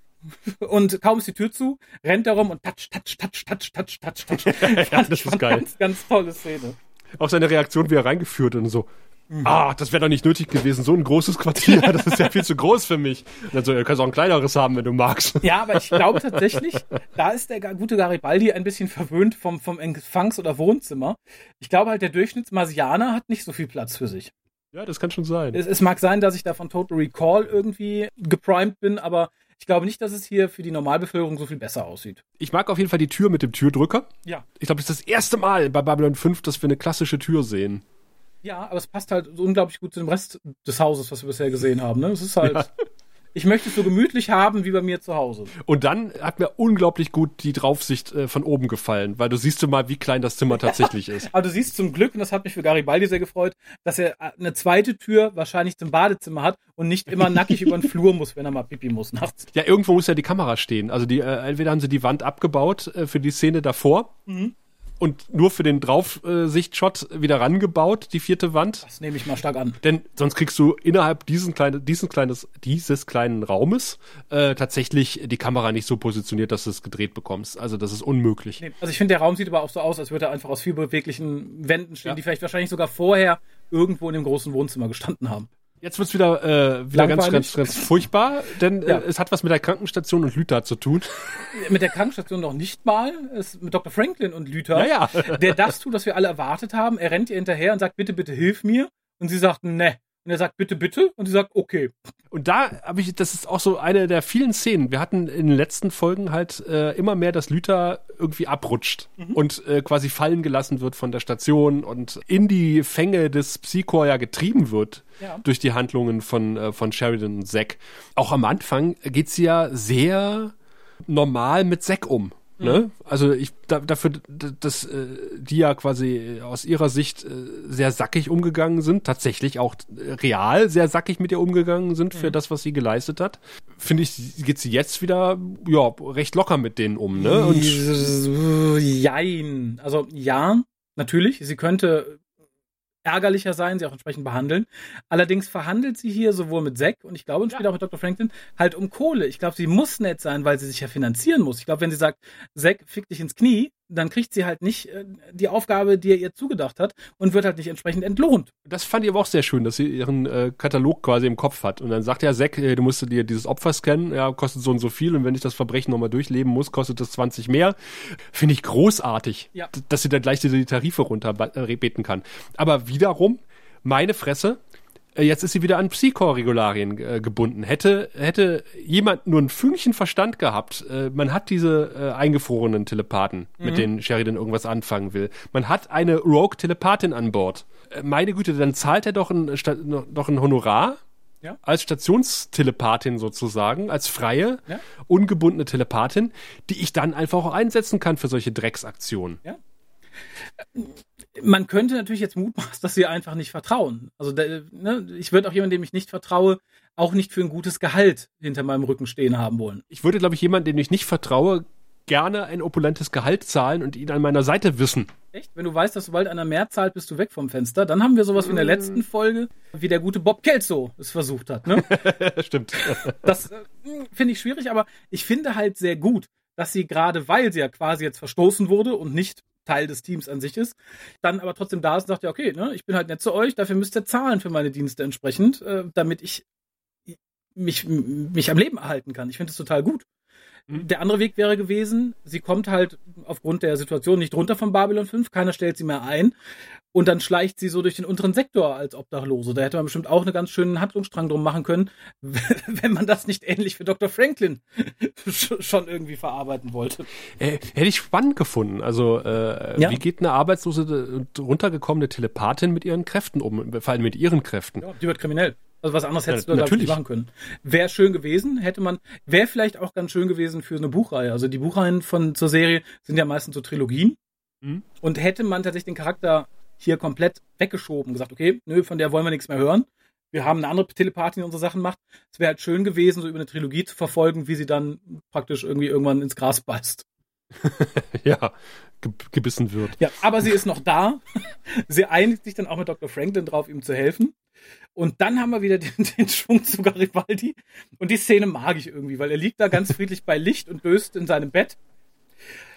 Und kaum ist die Tür zu, rennt er rum und touch, touch, touch, touch, touch, touch, touch. (laughs) Fand das ist geil. Ganz, ganz tolle Szene. Auch seine Reaktion, wie er reingeführt und so. Mhm. Ah, das wäre doch nicht nötig gewesen. So ein großes Quartier, (laughs) das ist ja viel zu groß für mich. Und dann so, du kannst auch ein kleineres haben, wenn du magst. Ja, aber ich glaube tatsächlich, da ist der gute Garibaldi ein bisschen verwöhnt vom, vom Empfangs- oder Wohnzimmer. Ich glaube halt, der Durchschnittsmarsianer hat nicht so viel Platz für sich. Ja, das kann schon sein. Es, es mag sein, dass ich da von Total Recall irgendwie geprimed bin, aber ich glaube nicht, dass es hier für die Normalbevölkerung so viel besser aussieht. Ich mag auf jeden Fall die Tür mit dem Türdrücker. Ja. Ich glaube, das ist das erste Mal bei Babylon 5, dass wir eine klassische Tür sehen. Ja, aber es passt halt unglaublich gut zu dem Rest des Hauses, was wir bisher gesehen haben. Ne? Es ist halt. Ja. Ich möchte es so gemütlich haben wie bei mir zu Hause. Und dann hat mir unglaublich gut die Draufsicht äh, von oben gefallen, weil du siehst du mal, wie klein das Zimmer tatsächlich (laughs) ist. Aber du siehst zum Glück, und das hat mich für Garibaldi sehr gefreut, dass er eine zweite Tür wahrscheinlich zum Badezimmer hat und nicht immer nackig über den (laughs) Flur muss, wenn er mal pipi muss nachts. Ja, irgendwo muss ja die Kamera stehen. Also die, äh, entweder haben sie die Wand abgebaut äh, für die Szene davor und nur für den Draufsichtshot wieder rangebaut, die vierte Wand. Das nehme ich mal stark an. Denn sonst kriegst du innerhalb diesen kleine, diesen kleines, dieses kleinen Raumes äh, tatsächlich die Kamera nicht so positioniert, dass du es gedreht bekommst. Also das ist unmöglich. Nee, Also ich finde, der Raum sieht aber auch so aus, als würde er einfach aus viel beweglichen Wänden stehen, Ja. die vielleicht wahrscheinlich sogar vorher irgendwo in dem großen Wohnzimmer gestanden haben. Jetzt wird's wieder, äh, wieder ganz, ganz, ganz furchtbar, denn Ja. äh, es hat was mit der Krankenstation und Lüther zu tun. (laughs) Mit der Krankenstation noch nicht mal, es mit Dr. Franklin und Lüther, Ja, der das tut, was wir alle erwartet haben. Er rennt ihr hinterher und sagt, bitte, bitte hilf mir. Und sie sagt, ne. Und er sagt, bitte, bitte. Und sie sagt, okay. Und da habe ich, das ist auch so eine der vielen Szenen. Wir hatten in den letzten Folgen halt äh, immer mehr, dass Lüther irgendwie abrutscht und äh, quasi fallen gelassen wird von der Station und in die Fänge des Psychor ja getrieben wird Ja. durch die Handlungen von, äh, von Sheridan und Zack. Auch am Anfang geht sie ja sehr normal mit Zack um. Ne? Also ich da, dafür, dass äh, die ja quasi aus ihrer Sicht äh, sehr sackig umgegangen sind, tatsächlich auch äh, real sehr sackig mit ihr umgegangen sind für das, was sie geleistet hat, finde ich, geht sie jetzt wieder ja recht locker mit denen um. Ne? Und Jein. Also ja, natürlich. Sie könnte ärgerlicher sein, sie auch entsprechend behandeln. Allerdings verhandelt sie hier sowohl mit Zack und ich glaube und später auch mit Dr. Franklin halt um Kohle. Ich glaube, sie muss nett sein, weil sie sich ja finanzieren muss. Ich glaube, wenn sie sagt, Zack, fick dich ins Knie, dann kriegt sie halt nicht äh, die Aufgabe, die er ihr zugedacht hat und wird halt nicht entsprechend entlohnt. das fand ich aber auch sehr schön, dass sie ihren äh, Katalog quasi im Kopf hat. Und dann sagt ja Zack, äh, du musst dir dieses Opfer scannen, ja, kostet so und so viel und wenn ich das Verbrechen nochmal durchleben muss, kostet das 20 mehr. Finde ich großartig, Ja. dass sie dann gleich die Tarife runterbeten kann. Aber wiederum, meine Fresse, äh, jetzt ist sie wieder an Psychor-Regularien äh, gebunden. Hätte, hätte jemand nur ein Fünkchen Verstand gehabt, äh, man hat diese äh, eingefrorenen Telepathen, mit denen Sheridan irgendwas anfangen will. Man hat eine Rogue-Telepathin an Bord. Äh, meine Güte, dann zahlt er doch ein, noch ein Honorar Ja. als Stationstelepathin sozusagen, als freie, Ja. ungebundene Telepathin, die ich dann einfach auch einsetzen kann für solche Drecksaktionen. Man könnte natürlich jetzt mutmaßen, (laughs) dass sie einfach nicht vertrauen. Also ne, ich würde auch jemanden, dem ich nicht vertraue, auch nicht für ein gutes Gehalt hinter meinem Rücken stehen haben wollen. Ich würde, glaube ich, jemanden, dem ich nicht vertraue, gerne ein opulentes Gehalt zahlen und ihn an meiner Seite wissen. Echt? Wenn du weißt, dass sobald einer mehr zahlt, bist du weg vom Fenster, dann haben wir sowas wie in der letzten Folge, wie der gute Bob Kelso es versucht hat. Ne? (laughs) Stimmt. (laughs) Das äh, finde ich schwierig, aber ich finde halt sehr gut, dass sie gerade, weil sie ja quasi jetzt verstoßen wurde und nicht Teil des Teams an sich ist, dann aber trotzdem da ist und sagt, ja, okay, ne, ich bin halt nett zu euch, dafür müsst ihr zahlen für meine Dienste entsprechend, äh, damit ich mich, mich am Leben erhalten kann. Ich finde es total gut. Mhm. Der andere Weg wäre gewesen, sie kommt halt aufgrund der Situation nicht runter von Babylon 5, keiner stellt sie mehr ein und dann schleicht sie so durch den unteren Sektor als Obdachlose. Da hätte man bestimmt auch einen ganz schönen Handlungsstrang drum machen können, (laughs) wenn man das nicht ähnlich für Dr. Franklin (laughs) schon irgendwie verarbeiten wollte. Äh, hätte ich spannend gefunden. Also äh, ja. wie geht eine arbeitslose und runtergekommene Telepathin mit ihren Kräften um, vor allem mit ihren Kräften? Ja, die wird kriminell. Also was anderes hättest ja, du natürlich machen können. Wäre schön gewesen, hätte man, wäre vielleicht auch ganz schön gewesen für eine Buchreihe. Also die Buchreihen von zur Serie sind ja meistens so Trilogien. Mhm. Und hätte man tatsächlich den Charakter hier komplett weggeschoben, gesagt, okay, nö, von der wollen wir nichts mehr hören. Wir haben eine andere Telepathin, die unsere Sachen macht. Es wäre halt schön gewesen, so über eine Trilogie zu verfolgen, wie sie dann praktisch irgendwie irgendwann ins Gras beißt. (laughs) ja, ge gebissen wird. Ja, aber sie ist noch da. (laughs) sie einigt sich dann auch mit Dr. Franklin drauf, ihm zu helfen. Und dann haben wir wieder (laughs) den, den Schwung zu Garibaldi. Und die Szene mag ich irgendwie, weil er liegt da ganz friedlich bei Licht und döst in seinem Bett.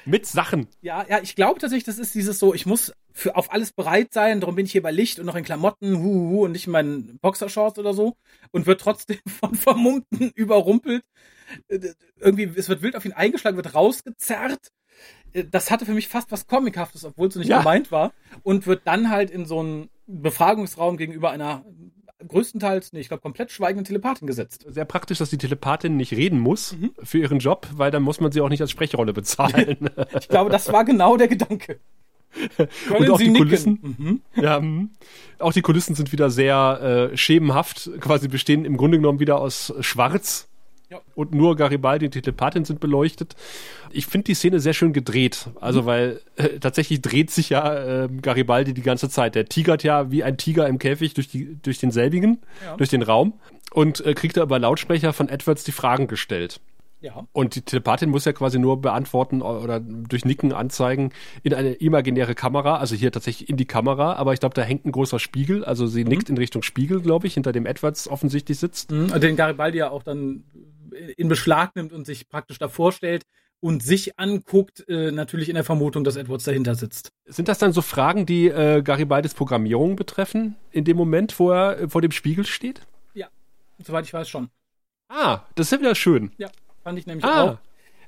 Mit Sachen. Ja, ja, ich glaube tatsächlich, das ist dieses so, ich muss für auf alles bereit sein, darum bin ich hier bei Licht und noch in Klamotten, hu, hu, und nicht in meinen Boxershorts oder so und wird trotzdem (laughs) von Vermummten überrumpelt. Äh, irgendwie, es wird wild auf ihn eingeschlagen, wird rausgezerrt. Äh, das hatte für mich fast was Comichaftes, obwohl es so nicht ja. gemeint war. Und wird dann halt in so einen Befragungsraum gegenüber einer größtenteils, nee, ich glaube, komplett schweigende Telepathin gesetzt. Sehr praktisch, dass die Telepathin nicht reden muss mhm. für ihren Job, weil dann muss man sie auch nicht als Sprechrolle bezahlen. (laughs) ich glaube, das war genau der Gedanke. (laughs) und auch sie die nicken? Kulissen, mhm. ja, mh. auch die Kulissen sind wieder sehr äh, schemenhaft, quasi bestehen im Grunde genommen wieder aus Schwarz ja. Und nur Garibaldi und die Telepathin sind beleuchtet. Ich finde die Szene sehr schön gedreht. Also, mhm. weil äh, tatsächlich dreht sich ja äh, Garibaldi die ganze Zeit. Der tigert ja wie ein Tiger im Käfig durch, die, durch denselbigen, ja. durch den Raum und äh, kriegt da über Lautsprecher von Edwards die Fragen gestellt. Ja. Und die Telepathin muss ja quasi nur beantworten oder durch Nicken anzeigen in eine imaginäre Kamera, also hier tatsächlich in die Kamera, aber ich glaube, da hängt ein großer Spiegel, also sie mhm. nickt in Richtung Spiegel, glaube ich, hinter dem Edwards offensichtlich sitzt. Mhm, den Garibaldi ja auch dann in Beschlag nimmt und sich praktisch davor stellt und sich anguckt, äh, natürlich in der Vermutung, dass Edwards dahinter sitzt. Sind das dann so Fragen, die äh, Garibaldis Programmierung betreffen, in dem Moment, wo er äh, vor dem Spiegel steht? Ja, soweit ich weiß schon. Ah, das ist ja wieder schön. Ja. Fand ich nämlich ah. auch.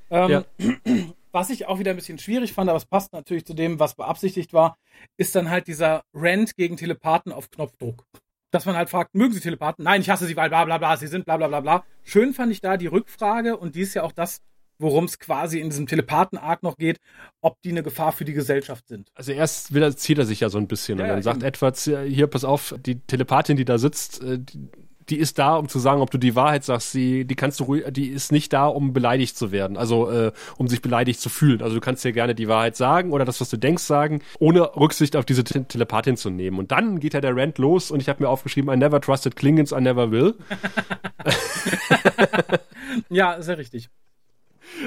Ähm, ja. (clears throat) Was ich auch wieder ein bisschen schwierig fand, aber es passt natürlich zu dem, was beabsichtigt war, ist dann halt dieser Rant gegen Telepathen auf Knopfdruck. Dass man halt fragt, mögen Sie Telepathen? Nein, ich hasse sie, weil bla bla bla, sie sind bla bla bla bla. Schön fand ich da die Rückfrage und die ist ja auch das, worum es quasi in diesem Telepathen-Arc noch geht, ob die eine Gefahr für die Gesellschaft sind. Also erst will er, zieht er sich ja so ein bisschen ja, und dann ja, sagt Edwards, hier, pass auf, die Telepathin, die da sitzt, äh, die, die ist da, um zu sagen, ob du die Wahrheit sagst. Die, die kannst du ruhig, die ist nicht da, um beleidigt zu werden, also äh, um sich beleidigt zu fühlen. Also du kannst dir gerne die Wahrheit sagen oder das, was du denkst, sagen, ohne Rücksicht auf diese Te Telepathin zu nehmen. Und dann geht ja der Rant los und ich habe mir aufgeschrieben, I never trusted Klingons, I never will. (laughs) ja, sehr richtig.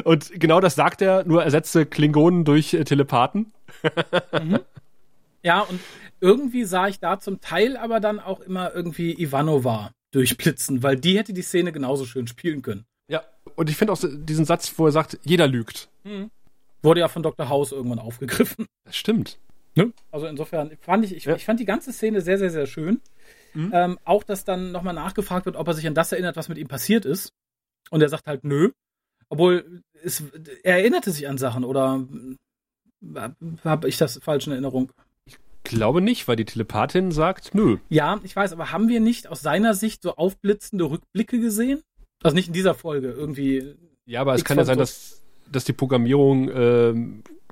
Und genau das sagt er, nur ersetzte Klingonen durch äh, Telepathen. mhm. Ja, und irgendwie sah ich da zum Teil aber dann auch immer irgendwie Ivanova durchblitzen, weil die hätte die Szene genauso schön spielen können. Ja, und ich finde auch diesen Satz, wo er sagt, jeder lügt. Mhm. Wurde ja von Dr. House irgendwann aufgegriffen. Das stimmt. Ne? Also insofern fand ich, ich, ja. ich, fand die ganze Szene sehr, sehr, sehr schön. Mhm. Ähm, auch, dass dann nochmal nachgefragt wird, ob er sich an das erinnert, was mit ihm passiert ist. Und er sagt halt, nö. Obwohl, es, er erinnerte sich an Sachen oder habe ich das falsch in Erinnerung? Glaube nicht, weil die Telepathin sagt, nö. Ja, ich weiß, aber haben wir nicht aus seiner Sicht so aufblitzende Rückblicke gesehen? Also nicht in dieser Folge, irgendwie. Ja, aber es kann ja sein, dass, dass die Programmierung, äh,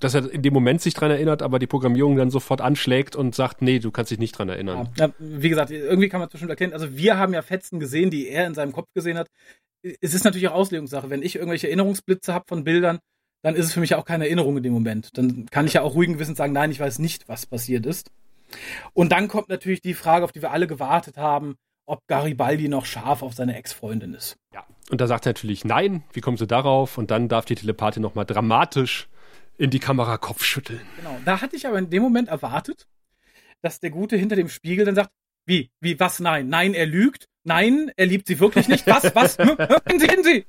dass er in dem Moment sich dran erinnert, aber die Programmierung dann sofort anschlägt und sagt, nee, du kannst dich nicht dran erinnern. Ja, wie gesagt, irgendwie kann man es bestimmt erkennen. Also wir haben ja Fetzen gesehen, die er in seinem Kopf gesehen hat. Es ist natürlich auch Auslegungssache. Wenn ich irgendwelche Erinnerungsblitze habe von Bildern, dann ist es für mich auch keine Erinnerung in dem Moment. Dann kann ich ja auch ruhigen Gewissens sagen, nein, ich weiß nicht, was passiert ist. Und dann kommt natürlich die Frage, auf die wir alle gewartet haben, ob Garibaldi noch scharf auf seine Ex-Freundin ist. Ja, und da sagt er natürlich nein, wie kommen sie darauf? Und dann darf die Telepathin nochmal dramatisch in die Kamera Kopf schütteln. Genau. Da hatte ich aber in dem Moment erwartet, dass der Gute hinter dem Spiegel dann sagt, wie, wie, was, nein, nein, er lügt, nein, er liebt sie wirklich nicht, was, was, hören Sie, hören Sie!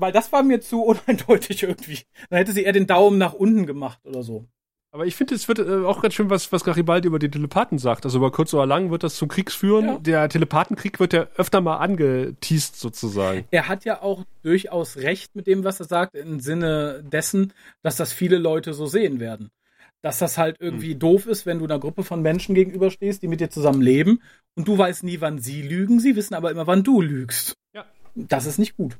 Weil das war mir zu uneindeutig (laughs) irgendwie. Dann hätte sie eher den Daumen nach unten gemacht oder so. Aber ich finde, es wird äh, auch ganz schön, was, was Garibaldi über die Telepathen sagt. Also über kurz oder lang wird das zum Kriegs führen. Ja. Der Telepathenkrieg wird ja öfter mal angeteased sozusagen. Er hat ja auch durchaus recht mit dem, was er sagt, im Sinne dessen, dass das viele Leute so sehen werden. Dass das halt irgendwie doof ist, wenn du einer Gruppe von Menschen gegenüberstehst, die mit dir zusammen leben und du weißt nie, wann sie lügen, sie wissen aber immer, wann du lügst. Ja. Das ist nicht gut.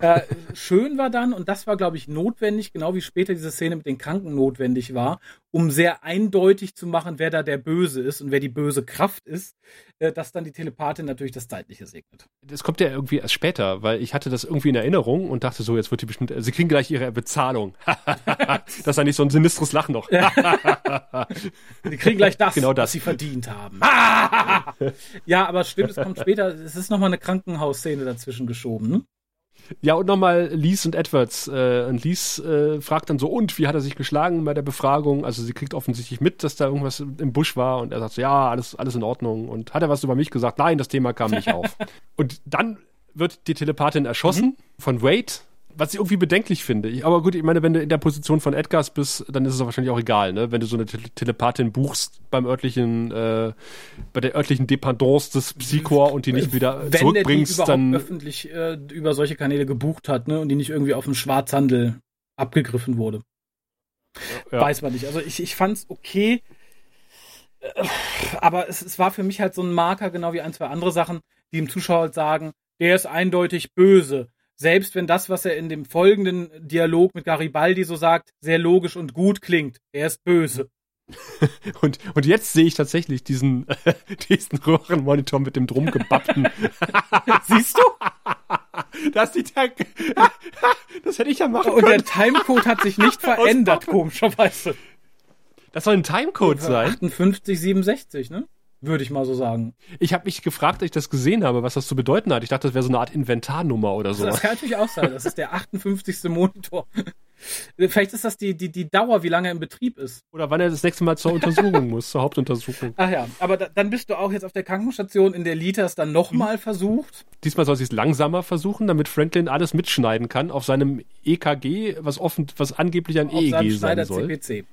Äh, schön war dann, und das war, glaube ich, notwendig, genau wie später diese Szene mit den Kranken notwendig war, um sehr eindeutig zu machen, wer da der Böse ist und wer die böse Kraft ist, äh, dass dann die Telepathin natürlich das Zeitliche segnet. Das kommt ja irgendwie erst später, weil ich hatte das irgendwie in Erinnerung und dachte so, jetzt wird die bestimmt, sie kriegen gleich ihre Bezahlung. das ist ja nicht so ein sinistres Lachen noch. Die (laughs) kriegen gleich das, Genau das. was sie verdient haben. (laughs) ja, aber stimmt, es kommt später, es ist nochmal eine Krankenhausszene dazwischen geschoben. Ja, und nochmal Lies und Edwards. Äh, und Lies äh, fragt dann so, und wie hat er sich geschlagen bei der Befragung? Also sie kriegt offensichtlich mit, dass da irgendwas im Busch war und er sagt so, ja, alles, alles in Ordnung. Und hat er was über mich gesagt? Nein, das Thema kam nicht (laughs) auf. und dann wird die Telepathin erschossen von Wade, was ich irgendwie bedenklich finde. Ich, aber gut, ich meine, wenn du in der Position von Edgars bist, dann ist es wahrscheinlich auch egal, ne? Wenn du so eine Tele Telepathin buchst beim örtlichen, äh, bei der örtlichen Dependance des Psychor und die nicht wieder Wenn die zurückbringst, überhaupt dann. öffentlich äh, über solche Kanäle gebucht hat, ne, und die nicht irgendwie auf dem Schwarzhandel abgegriffen wurde. Ja. Weiß man nicht. Also ich, ich fand's okay. Äh, Aber es, es war für mich halt so ein Marker, genau wie ein, zwei andere Sachen, die dem Zuschauer halt sagen, der ist eindeutig böse. Selbst wenn das, was er in dem folgenden Dialog mit Garibaldi so sagt, sehr logisch und gut klingt. Er ist böse. (laughs) Und, und jetzt sehe ich tatsächlich diesen, (laughs) diesen Röhrenmonitor mit dem drum gebappten. (laughs) Siehst du? das sieht ja, das hätte ich ja machen Und der können. Timecode hat sich nicht verändert, komischerweise. Das soll ein Timecode sein. 58, 67, ne? Würde ich mal so sagen. Ich habe mich gefragt, als ich das gesehen habe, was das zu bedeuten hat. Ich dachte, das wäre so eine Art Inventarnummer oder so. Das kann natürlich auch sein. Das ist der 58. Monitor. Vielleicht ist das die, die, die Dauer, wie lange er im Betrieb ist. Oder wann er das nächste Mal zur Untersuchung muss, zur Hauptuntersuchung. Ach ja, aber da, dann bist du auch jetzt auf der Krankenstation in der Lita es dann nochmal versucht. Diesmal soll sie es langsamer versuchen, damit Franklin alles mitschneiden kann auf seinem EKG, was offen, was angeblich ein Auf EEG sein Schneider soll. CPC.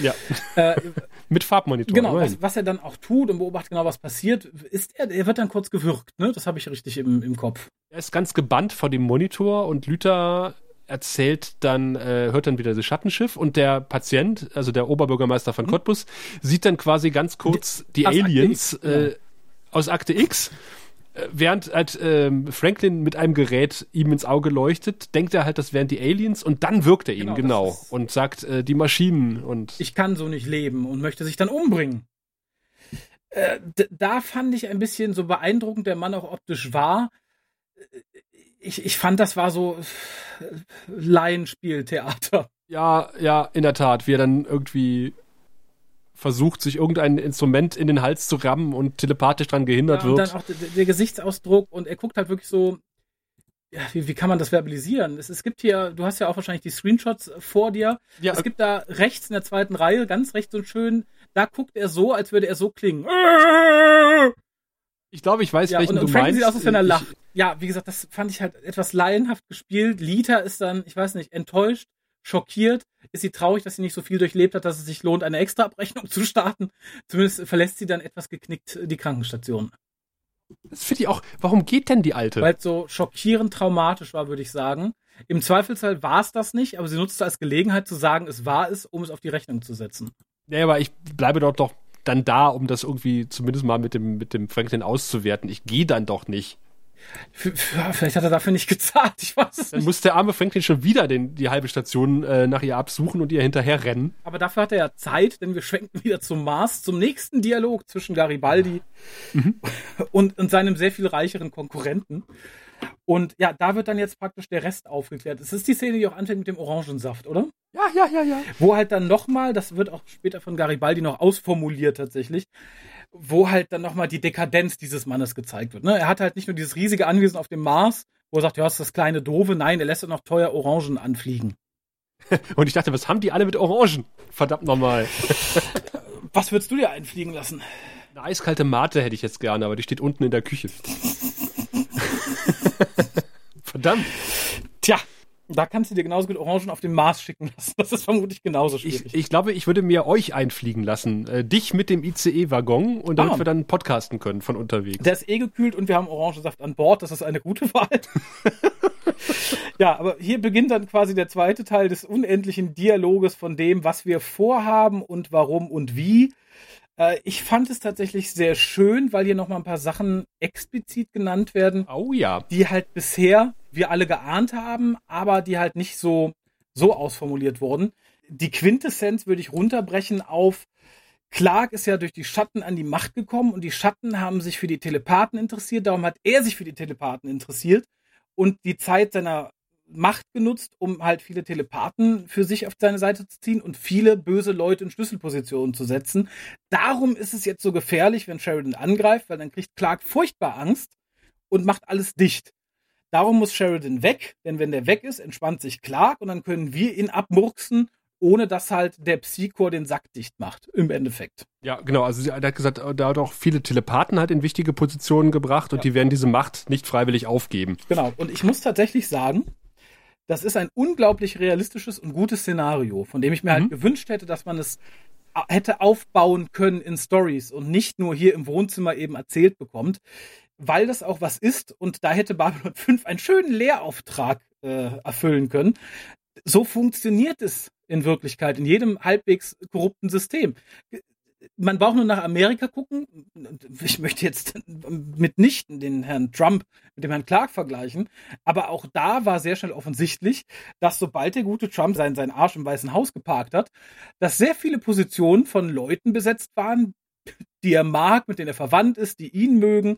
Ja. Äh, (laughs) Mit Farbmonitor. genau, was, was er dann auch tut und beobachtet genau, was passiert, ist er, er wird dann kurz gewürgt, ne? Das habe ich richtig im, im Kopf. Er ist ganz gebannt vor dem Monitor und Luther erzählt dann, äh, hört dann wieder das Schattenschiff und der Patient, also der Oberbürgermeister von Cottbus, sieht dann quasi ganz kurz die, Akte Aliens X, genau. äh, aus Akte X. Äh, Während halt ähm, Franklin mit einem Gerät ihm ins Auge leuchtet, denkt er halt, das wären die Aliens und dann wirkt er ihn, Genau, genau, und sagt, äh, die Maschinen und ich kann so nicht leben und möchte sich dann umbringen. Äh, da fand ich ein bisschen so beeindruckend, der Mann auch optisch war. Äh, Ich, ich fand, das war so äh, Laienspieltheater. Ja, ja, in der Tat, wie er dann irgendwie versucht, sich irgendein Instrument in den Hals zu rammen und telepathisch dran gehindert Ja, und wird. dann auch der, der Gesichtsausdruck und er guckt halt wirklich so, ja, wie, wie kann man das verbalisieren? Es, es gibt hier, du hast ja auch wahrscheinlich die Screenshots vor dir. Ja, es gibt da rechts in der zweiten Reihe, ganz rechts und schön, da guckt er so, als würde er so klingen. ich glaube, ich weiß, Ja, welchen und, und du Franklin meinst. sieht aus, als wenn er Ich- lacht. Ja, wie gesagt, das fand ich halt etwas laienhaft gespielt. Lita ist dann, ich weiß nicht, enttäuscht, schockiert. Ist sie traurig, dass sie nicht so viel durchlebt hat, dass es sich lohnt, eine Extraabrechnung (laughs) zu starten. Zumindest verlässt sie dann etwas geknickt die Krankenstation. Das finde ich auch. Warum geht denn die alte? Weil es so schockierend traumatisch war, würde ich sagen. Im Zweifelsfall war es das nicht, aber sie nutzte als Gelegenheit zu sagen, es war es, um es auf die Rechnung zu setzen. nee, aber ich bleibe dort doch dann da, um das irgendwie zumindest mal mit dem, mit dem Franklin auszuwerten. Ich gehe dann doch nicht. Vielleicht hat er dafür nicht gezahlt, ich weiß es Dann nicht. muss der arme Franklin schon wieder den, die halbe Station äh, nach ihr absuchen und ihr hinterher rennen. Aber dafür hat er ja Zeit, denn wir schwenken wieder zum Mars, zum nächsten Dialog zwischen Garibaldi und, und seinem sehr viel reicheren Konkurrenten. Und ja, da wird dann jetzt praktisch der Rest aufgeklärt. Es ist die Szene, die auch anfängt mit dem Orangensaft, oder? Ja, ja, ja, ja. Wo halt dann nochmal, das wird auch später von Garibaldi noch ausformuliert tatsächlich, wo halt dann nochmal die Dekadenz dieses Mannes gezeigt wird. Ne? Er hat halt nicht nur dieses riesige Anwesen auf dem Mars, wo er sagt, ja, ist das kleine Doofe, nein, er lässt ja noch teuer Orangen anfliegen. (laughs) Und ich dachte, was haben die alle mit Orangen? Verdammt nochmal. (laughs) Was würdest du dir einfliegen lassen? Eine eiskalte Mate hätte ich jetzt gerne, aber die steht unten in der Küche. (laughs) Verdammt. Da kannst du dir genauso gut Orangen auf den Mars schicken lassen. Das ist vermutlich genauso schwierig. Ich, ich glaube, ich würde mir euch einfliegen lassen. Äh, dich mit dem ICE-Waggon und damit Ah. wir dann podcasten können von unterwegs. Der ist eh gekühlt und wir haben Orangensaft an Bord. Das ist eine gute Wahl. (laughs) ja, aber hier beginnt dann quasi der zweite Teil des unendlichen Dialoges von dem, was wir vorhaben und warum und wie. Äh, ich fand es tatsächlich sehr schön, weil hier nochmal ein paar Sachen explizit genannt werden, Oh ja. die halt bisher wir alle geahnt haben, aber die halt nicht so, so ausformuliert wurden. Die Quintessenz würde ich runterbrechen auf Clark ist ja durch die Schatten an die Macht gekommen und die Schatten haben sich für die Telepathen interessiert, darum hat er sich für die Telepathen interessiert und die Zeit seiner Macht genutzt, um halt viele Telepathen für sich auf seine Seite zu ziehen und viele böse Leute in Schlüsselpositionen zu setzen. Darum ist es jetzt so gefährlich, wenn Sheridan angreift, weil dann kriegt Clark furchtbar Angst und macht alles dicht. Darum muss Sheridan weg, denn wenn der weg ist, entspannt sich Clark und dann können wir ihn abmurksen, ohne dass halt der Psychor den Sack dicht macht, im Endeffekt. Ja, genau. Also er hat gesagt, da hat auch viele Telepathen halt in wichtige Positionen gebracht und Ja. die werden diese Macht nicht freiwillig aufgeben. Genau. Und ich muss tatsächlich sagen, das ist ein unglaublich realistisches und gutes Szenario, von dem ich mir Mhm. halt gewünscht hätte, dass man es a- hätte aufbauen können in Stories und nicht nur hier im Wohnzimmer eben erzählt bekommt, weil das auch was ist und da hätte Babylon (laughs) 5 einen schönen Lehrauftrag äh, erfüllen können. So funktioniert es in Wirklichkeit in jedem halbwegs korrupten System. Man braucht nur nach Amerika gucken. Ich möchte jetzt mitnichten den Herrn Trump mit dem Herrn Clark vergleichen, aber auch da war sehr schnell offensichtlich, dass sobald der gute Trump seinen, seinen Arsch im Weißen Haus geparkt hat, dass sehr viele Positionen von Leuten besetzt waren, die er mag, mit denen er verwandt ist, die ihn mögen.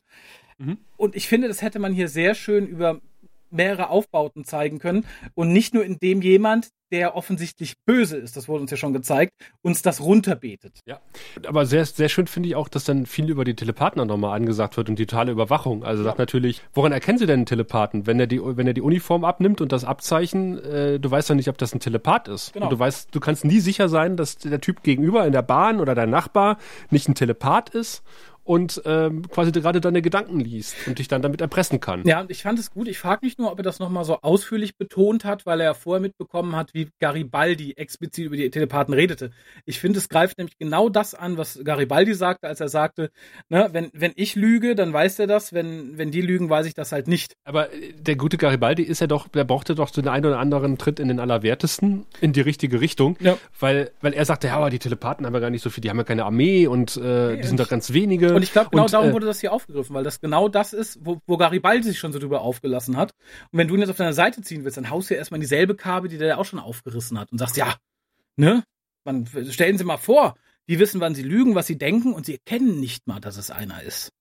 Mhm. Und ich finde, das hätte man hier sehr schön über mehrere Aufbauten zeigen können und nicht nur indem jemand, der offensichtlich böse ist, das wurde uns ja schon gezeigt, uns das runterbetet. Ja. Aber sehr, sehr schön finde ich auch, dass dann viel über die Telepathen nochmal angesagt wird und die totale Überwachung. Also sagt natürlich, woran erkennen Sie denn einen Telepathen? Wenn er die, wenn er die Uniform abnimmt und das Abzeichen, äh, du weißt doch nicht, ob das ein Telepath ist. Genau. Und du weißt, du kannst nie sicher sein, dass der Typ gegenüber in der Bahn oder dein Nachbar nicht ein Telepath ist und ähm, quasi gerade deine Gedanken liest und dich dann damit erpressen kann. Ja, und ich fand es gut. Ich frage mich nur, ob er das nochmal so ausführlich betont hat, weil er ja vorher mitbekommen hat, wie Garibaldi explizit über die Telepathen redete. Ich finde, es greift nämlich genau das an, was Garibaldi sagte, als er sagte, ne, wenn, wenn ich lüge, dann weiß er das, wenn, wenn die lügen, weiß ich das halt nicht. Aber äh, der gute Garibaldi ist ja doch, der brauchte doch so den einen oder anderen Tritt in den Allerwertesten in die richtige Richtung. Ja. Weil, weil er sagte, ja, aber die Telepathen haben ja gar nicht so viel, die haben ja keine Armee und äh, die sind doch ganz wenige. Und ich glaube, genau Und, darum äh, wurde das hier aufgegriffen, weil das genau das ist, wo, wo Garibaldi sich schon so drüber aufgelassen hat. Und wenn du ihn jetzt auf deine Seite ziehen willst, dann haust du ja erstmal in dieselbe Kabel, die der ja auch schon aufgerissen hat und sagst, ja, ne? Man, stellen Sie mal vor, die wissen, wann sie lügen, was sie denken und sie erkennen nicht mal, dass es einer ist.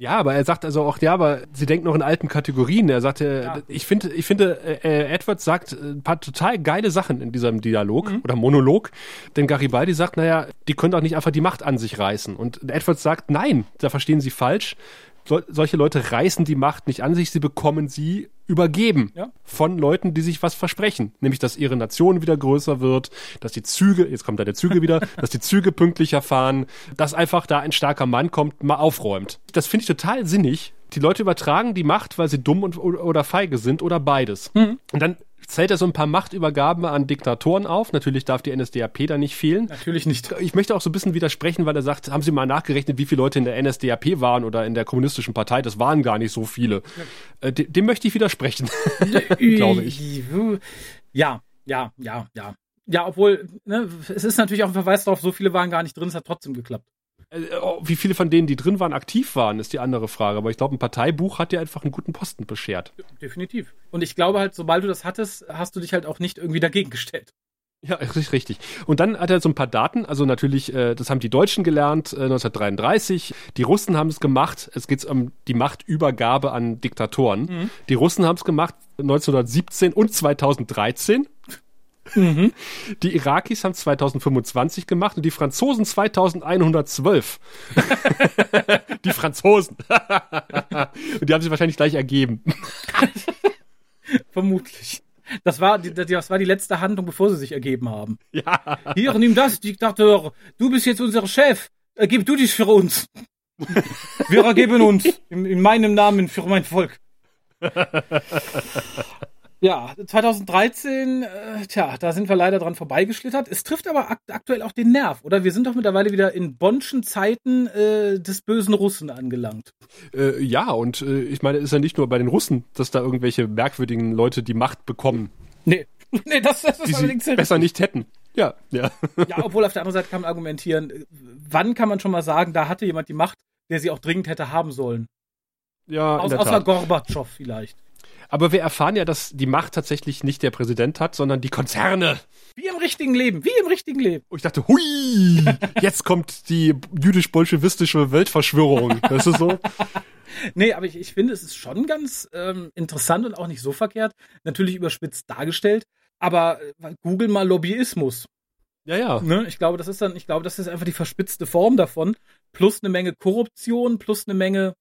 Ja, aber er sagt also auch, ja, aber sie denkt noch in alten Kategorien. Er sagte, Ja. ich finde, ich finde, äh, Edward sagt äh, ein paar total geile Sachen in diesem Dialog Mhm. oder Monolog. Denn Garibaldi sagt, naja, die können doch nicht einfach die Macht an sich reißen. Und Edward sagt, nein, da verstehen Sie falsch. So, solche Leute reißen die Macht nicht an sich, sie bekommen sie übergeben Ja. von Leuten, die sich was versprechen. Nämlich, dass ihre Nation wieder größer wird, dass die Züge, jetzt kommt da der Züge wieder, (laughs) dass die Züge pünktlicher fahren, dass einfach da ein starker Mann kommt, mal aufräumt. Das finde ich total sinnig. Die Leute übertragen die Macht, weil sie dumm und, oder feige sind oder beides. Und dann zählt er so ein paar Machtübergaben an Diktatoren auf. Natürlich darf die NSDAP da nicht fehlen. Natürlich nicht. Ich möchte auch so ein bisschen widersprechen, weil er sagt, haben Sie mal nachgerechnet, wie viele Leute in der NSDAP waren oder in der kommunistischen Partei? Das waren gar nicht so viele. Äh, dem, dem möchte ich widersprechen, (laughs) (laughs) glaube ich. Ja, ja, ja, ja. Ja, obwohl, ne, es ist natürlich auch ein Verweis darauf, so viele waren gar nicht drin, es hat trotzdem geklappt. Äh, oh, Wie viele von denen, die drin waren, aktiv waren, ist die andere Frage. Aber ich glaube, ein Parteibuch hat dir einfach einen guten Posten beschert. Definitiv. Und ich glaube halt, sobald du das hattest, hast du dich halt auch nicht irgendwie dagegen gestellt. Ja, (laughs) richtig, richtig. Und dann hat er so ein paar Daten, also natürlich, äh, das haben die Deutschen gelernt, äh, 1933, die Russen haben es gemacht, es geht um die Machtübergabe an Diktatoren. Die Russen haben es gemacht 1917 und 2013. Die Irakis haben 2025 gemacht und die Franzosen 2112. (laughs) die Franzosen. und die haben sich wahrscheinlich gleich ergeben. Vermutlich. Das war, die, das war die letzte Handlung, bevor sie sich ergeben haben. Ja. Hier, nimm das, Diktator. Du bist jetzt unser Chef. Ergib du dich für uns. Wir ergeben uns. In, in meinem Namen für mein Volk. (laughs) Ja, 2013, äh, tja, da sind wir leider dran vorbeigeschlittert. Es trifft aber akt aktuell auch den Nerv, oder? Wir sind doch mittlerweile wieder in Bonschen Zeiten äh, des bösen Russen angelangt. Äh, ja, und äh, ich meine, ist ja nicht nur bei den Russen, dass da irgendwelche merkwürdigen Leute die Macht bekommen, Nee, (laughs) nee, das, das ist allerdings besser nicht hätten. Ja, ja. (laughs) Ja, obwohl auf der anderen Seite kann man argumentieren, äh, wann kann man schon mal sagen, da hatte jemand die Macht, der sie auch dringend hätte haben sollen? Ja, Aus, außer. Gorbatschow vielleicht. Aber wir erfahren ja, dass die Macht tatsächlich nicht der Präsident hat, sondern die Konzerne. Wie im richtigen Leben, wie im richtigen Leben. Und ich dachte, hui, jetzt kommt die jüdisch-bolschewistische Weltverschwörung. Das ist so. (laughs) Nee, aber ich, ich finde, es ist schon ganz ähm, interessant und auch nicht so verkehrt. Natürlich überspitzt dargestellt, aber äh, google mal Lobbyismus. Ja, ja. Ne? Ich glaube, das ist dann, ich glaube, das ist einfach die verspitzte Form davon. Plus eine Menge Korruption, plus eine Menge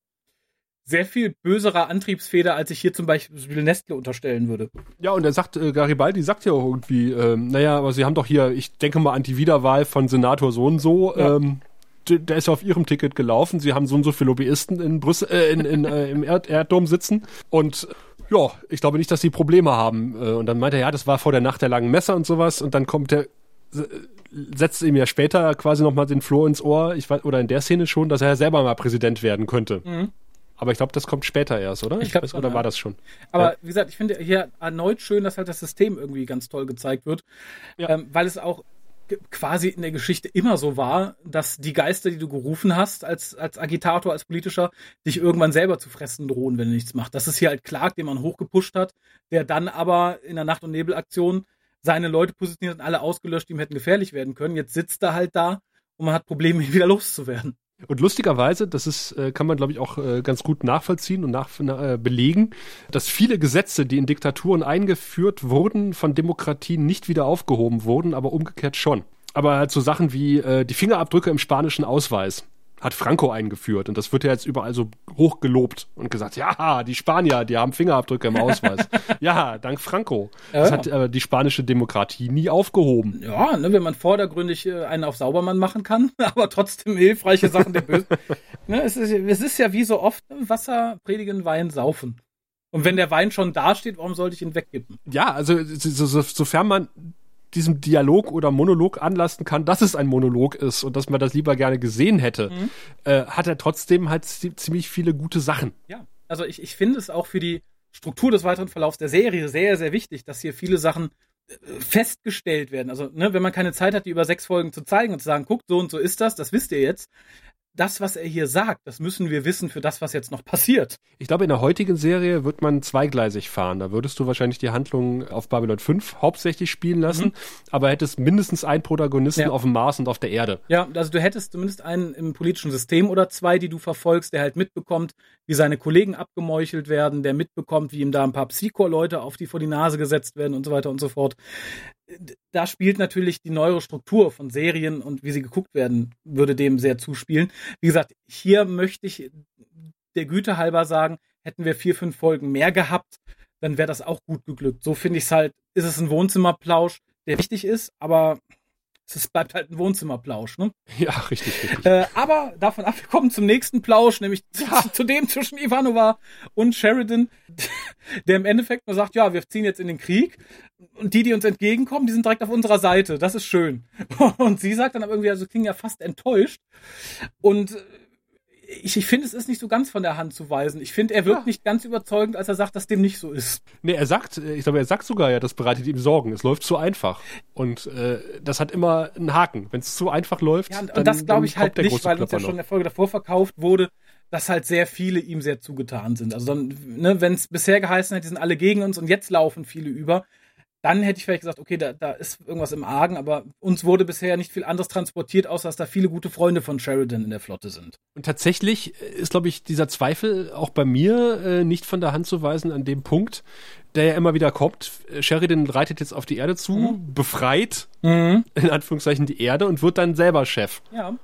sehr viel böserer Antriebsfeder, als ich hier zum Beispiel Nestle unterstellen würde. Ja, und er sagt, äh, Garibaldi sagt ja auch irgendwie, ähm, naja, aber sie haben doch hier, ich denke mal an die Wiederwahl von Senator so und so, Ja. ähm, der ist ja auf ihrem Ticket gelaufen. Sie haben so und so viele Lobbyisten in Brüssel, äh, in, in, äh, im Erd Erddom sitzen. Und ja, ich glaube nicht, dass die Probleme haben. Äh, und dann meinte er, ja, das war vor der Nacht der langen Messer und sowas. Und dann kommt der, setzt ihm ja später quasi nochmal den Floh ins Ohr, ich weiß, oder in der Szene schon, dass er selber mal Präsident werden könnte. Mhm. Aber ich glaube, das kommt später erst, oder? Ich glaub weiß, schon, oder ja. war das schon? Aber Ja. wie gesagt, ich finde hier erneut schön, dass halt das System irgendwie ganz toll gezeigt wird, Ja. ähm, weil es auch quasi in der Geschichte immer so war, dass die Geister, die du gerufen hast als, als Agitator, als politischer, dich irgendwann selber zu fressen drohen, wenn du nichts machst. Das ist hier halt Clark, den man hochgepusht hat, der dann aber in der Nacht- und Nebelaktion seine Leute positioniert und alle ausgelöscht, die ihm hätten gefährlich werden können. Jetzt sitzt er halt da und man hat Probleme, ihn wieder loszuwerden. Und lustigerweise, das ist, äh, kann man glaube ich auch äh, ganz gut nachvollziehen und nach, na, äh, belegen, dass viele Gesetze, die in Diktaturen eingeführt wurden, von Demokratien nicht wieder aufgehoben wurden, aber umgekehrt schon. Aber halt so Sachen wie äh, die Fingerabdrücke im spanischen Ausweis hat Franco eingeführt und das wird ja jetzt überall so hoch gelobt und gesagt, ja, die Spanier, die haben Fingerabdrücke im Ausweis. (laughs) ja, dank Franco. Das Ja. hat äh, die spanische Demokratie nie aufgehoben. Ja, ne, wenn man vordergründig äh, einen auf Saubermann machen kann, (laughs) aber trotzdem hilfreiche Sachen der Bösen. (laughs) ne, es, ist, es ist ja wie so oft ne, Wasser predigen, Wein saufen. Und wenn der Wein schon dasteht, warum sollte ich ihn wegkippen? Ja, also so, so, sofern man diesem Dialog oder Monolog anlasten kann, dass es ein Monolog ist und dass man das lieber gerne gesehen hätte, äh, hat er trotzdem halt zi- ziemlich viele gute Sachen. Ja, also ich, ich finde es auch für die Struktur des weiteren Verlaufs der Serie sehr, sehr wichtig, dass hier viele Sachen äh, festgestellt werden. Also, ne, wenn man keine Zeit hat, die über sechs Folgen zu zeigen und zu sagen, guckt, so und so ist das, das wisst ihr jetzt. Das, was er hier sagt, das müssen wir wissen für das, was jetzt noch passiert. Ich glaube, in der heutigen Serie wird man zweigleisig fahren. Da würdest du wahrscheinlich die Handlung auf Babylon 5 hauptsächlich spielen lassen, aber hättest mindestens einen Protagonisten Ja. auf dem Mars und auf der Erde. Ja, also du hättest zumindest einen im politischen System oder zwei, die du verfolgst, der halt mitbekommt, wie seine Kollegen abgemeuchelt werden, der mitbekommt, wie ihm da ein paar Psycho-Leute auf die vor die Nase gesetzt werden und so weiter und so fort. Da spielt natürlich die neuere Struktur von Serien und wie sie geguckt werden, würde dem sehr zuspielen. Wie gesagt, hier möchte ich der Güte halber sagen, hätten wir vier, fünf Folgen mehr gehabt, dann wäre das auch gut geglückt. So finde ich es halt, ist es ein Wohnzimmerplausch, der wichtig ist, aber es bleibt halt ein Wohnzimmerplausch, ne? (laughs) Ja, richtig, richtig. Äh, aber davon ab, wir kommen zum nächsten Plausch, nämlich (laughs) zu, zu dem zwischen Ivanova und Sheridan, (laughs) der im Endeffekt nur sagt, ja, wir ziehen jetzt in den Krieg und die, die uns entgegenkommen, die sind direkt auf unserer Seite. Das ist schön. Und sie sagt dann aber irgendwie, also klingt ja fast enttäuscht. Und äh, ich, ich finde, es ist nicht so ganz von der Hand zu weisen. Ich finde, er wirkt Ja. nicht ganz überzeugend, als er sagt, dass dem nicht so ist. Nee, er sagt, äh, ich glaube, er sagt sogar ja, das bereitet ihm Sorgen. Es läuft zu einfach. Und äh, das hat immer einen Haken. Wenn es zu einfach läuft, Ja, und, dann, und das glaube ich halt nicht, weil uns ja schon in der Folge davor verkauft wurde, dass halt sehr viele ihm sehr zugetan sind. Also dann, ne, wenn es bisher geheißen hat, die sind alle gegen uns und jetzt laufen viele über, dann hätte ich vielleicht gesagt, okay, da, da ist irgendwas im Argen, aber uns wurde bisher nicht viel anderes transportiert, außer dass da viele gute Freunde von Sheridan in der Flotte sind. Und tatsächlich ist, glaube ich, dieser Zweifel auch bei mir äh, nicht von der Hand zu weisen an dem Punkt, der ja immer wieder kommt. Sheridan reitet jetzt auf die Erde zu, befreit, in Anführungszeichen, die Erde und wird dann selber Chef. Ja.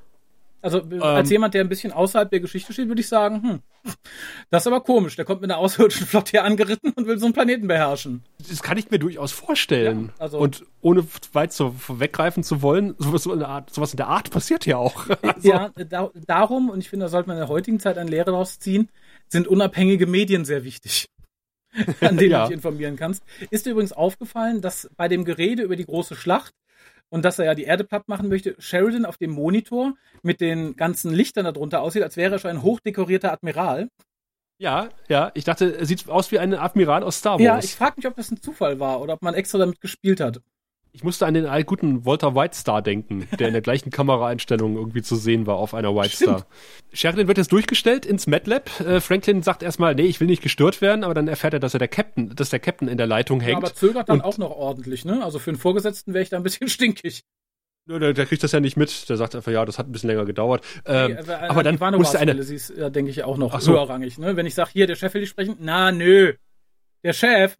Also als jemand, der ein bisschen außerhalb der Geschichte steht, würde ich sagen, hm, das ist aber komisch. Der kommt mit einer außerirdischen Flotte hier angeritten und will so einen Planeten beherrschen. Das kann ich mir durchaus vorstellen. Ja, also- und ohne weit zu, weggreifen zu wollen, sowas, so in der Art, sowas in der Art passiert ja auch. Also, (laughs) Ja, da, darum, und ich finde, da sollte man in der heutigen Zeit eine Lehre daraus ziehen, sind unabhängige Medien sehr wichtig, (laughs) an denen Ja. du dich informieren kannst. Ist dir übrigens aufgefallen, dass bei dem Gerede über die große Schlacht und dass er ja die Erde platt machen möchte, Sheridan auf dem Monitor mit den ganzen Lichtern darunter aussieht, als wäre er schon ein hochdekorierter Admiral. ja, ja, ich dachte, er sieht aus wie ein Admiral aus Star Wars. Ja, ich frage mich, ob das ein Zufall war oder ob man extra damit gespielt hat. Ich musste an den allguten Walter White Star denken, der in der gleichen Kameraeinstellung irgendwie zu sehen war auf einer White Stimmt. Star. Sheridan wird jetzt durchgestellt ins MATLAB. Äh, Franklin sagt erstmal, nee, ich will nicht gestört werden, aber dann erfährt er, dass er der Captain, dass der Captain in der Leitung Ja, hängt. aber zögert dann auch noch ordentlich, ne? Also für einen Vorgesetzten wäre ich da ein bisschen (laughs) stinkig. Nö, der, der kriegt das ja nicht mit. Der sagt einfach, ja, das hat ein bisschen länger gedauert. Ähm, Nee, äh, aber dann musste eine, sie ist, ja, denke ich, auch noch so. höherrangig. Ne? Wenn ich sage, hier, der Chef will dich sprechen, na, nö. Der Chef. (laughs)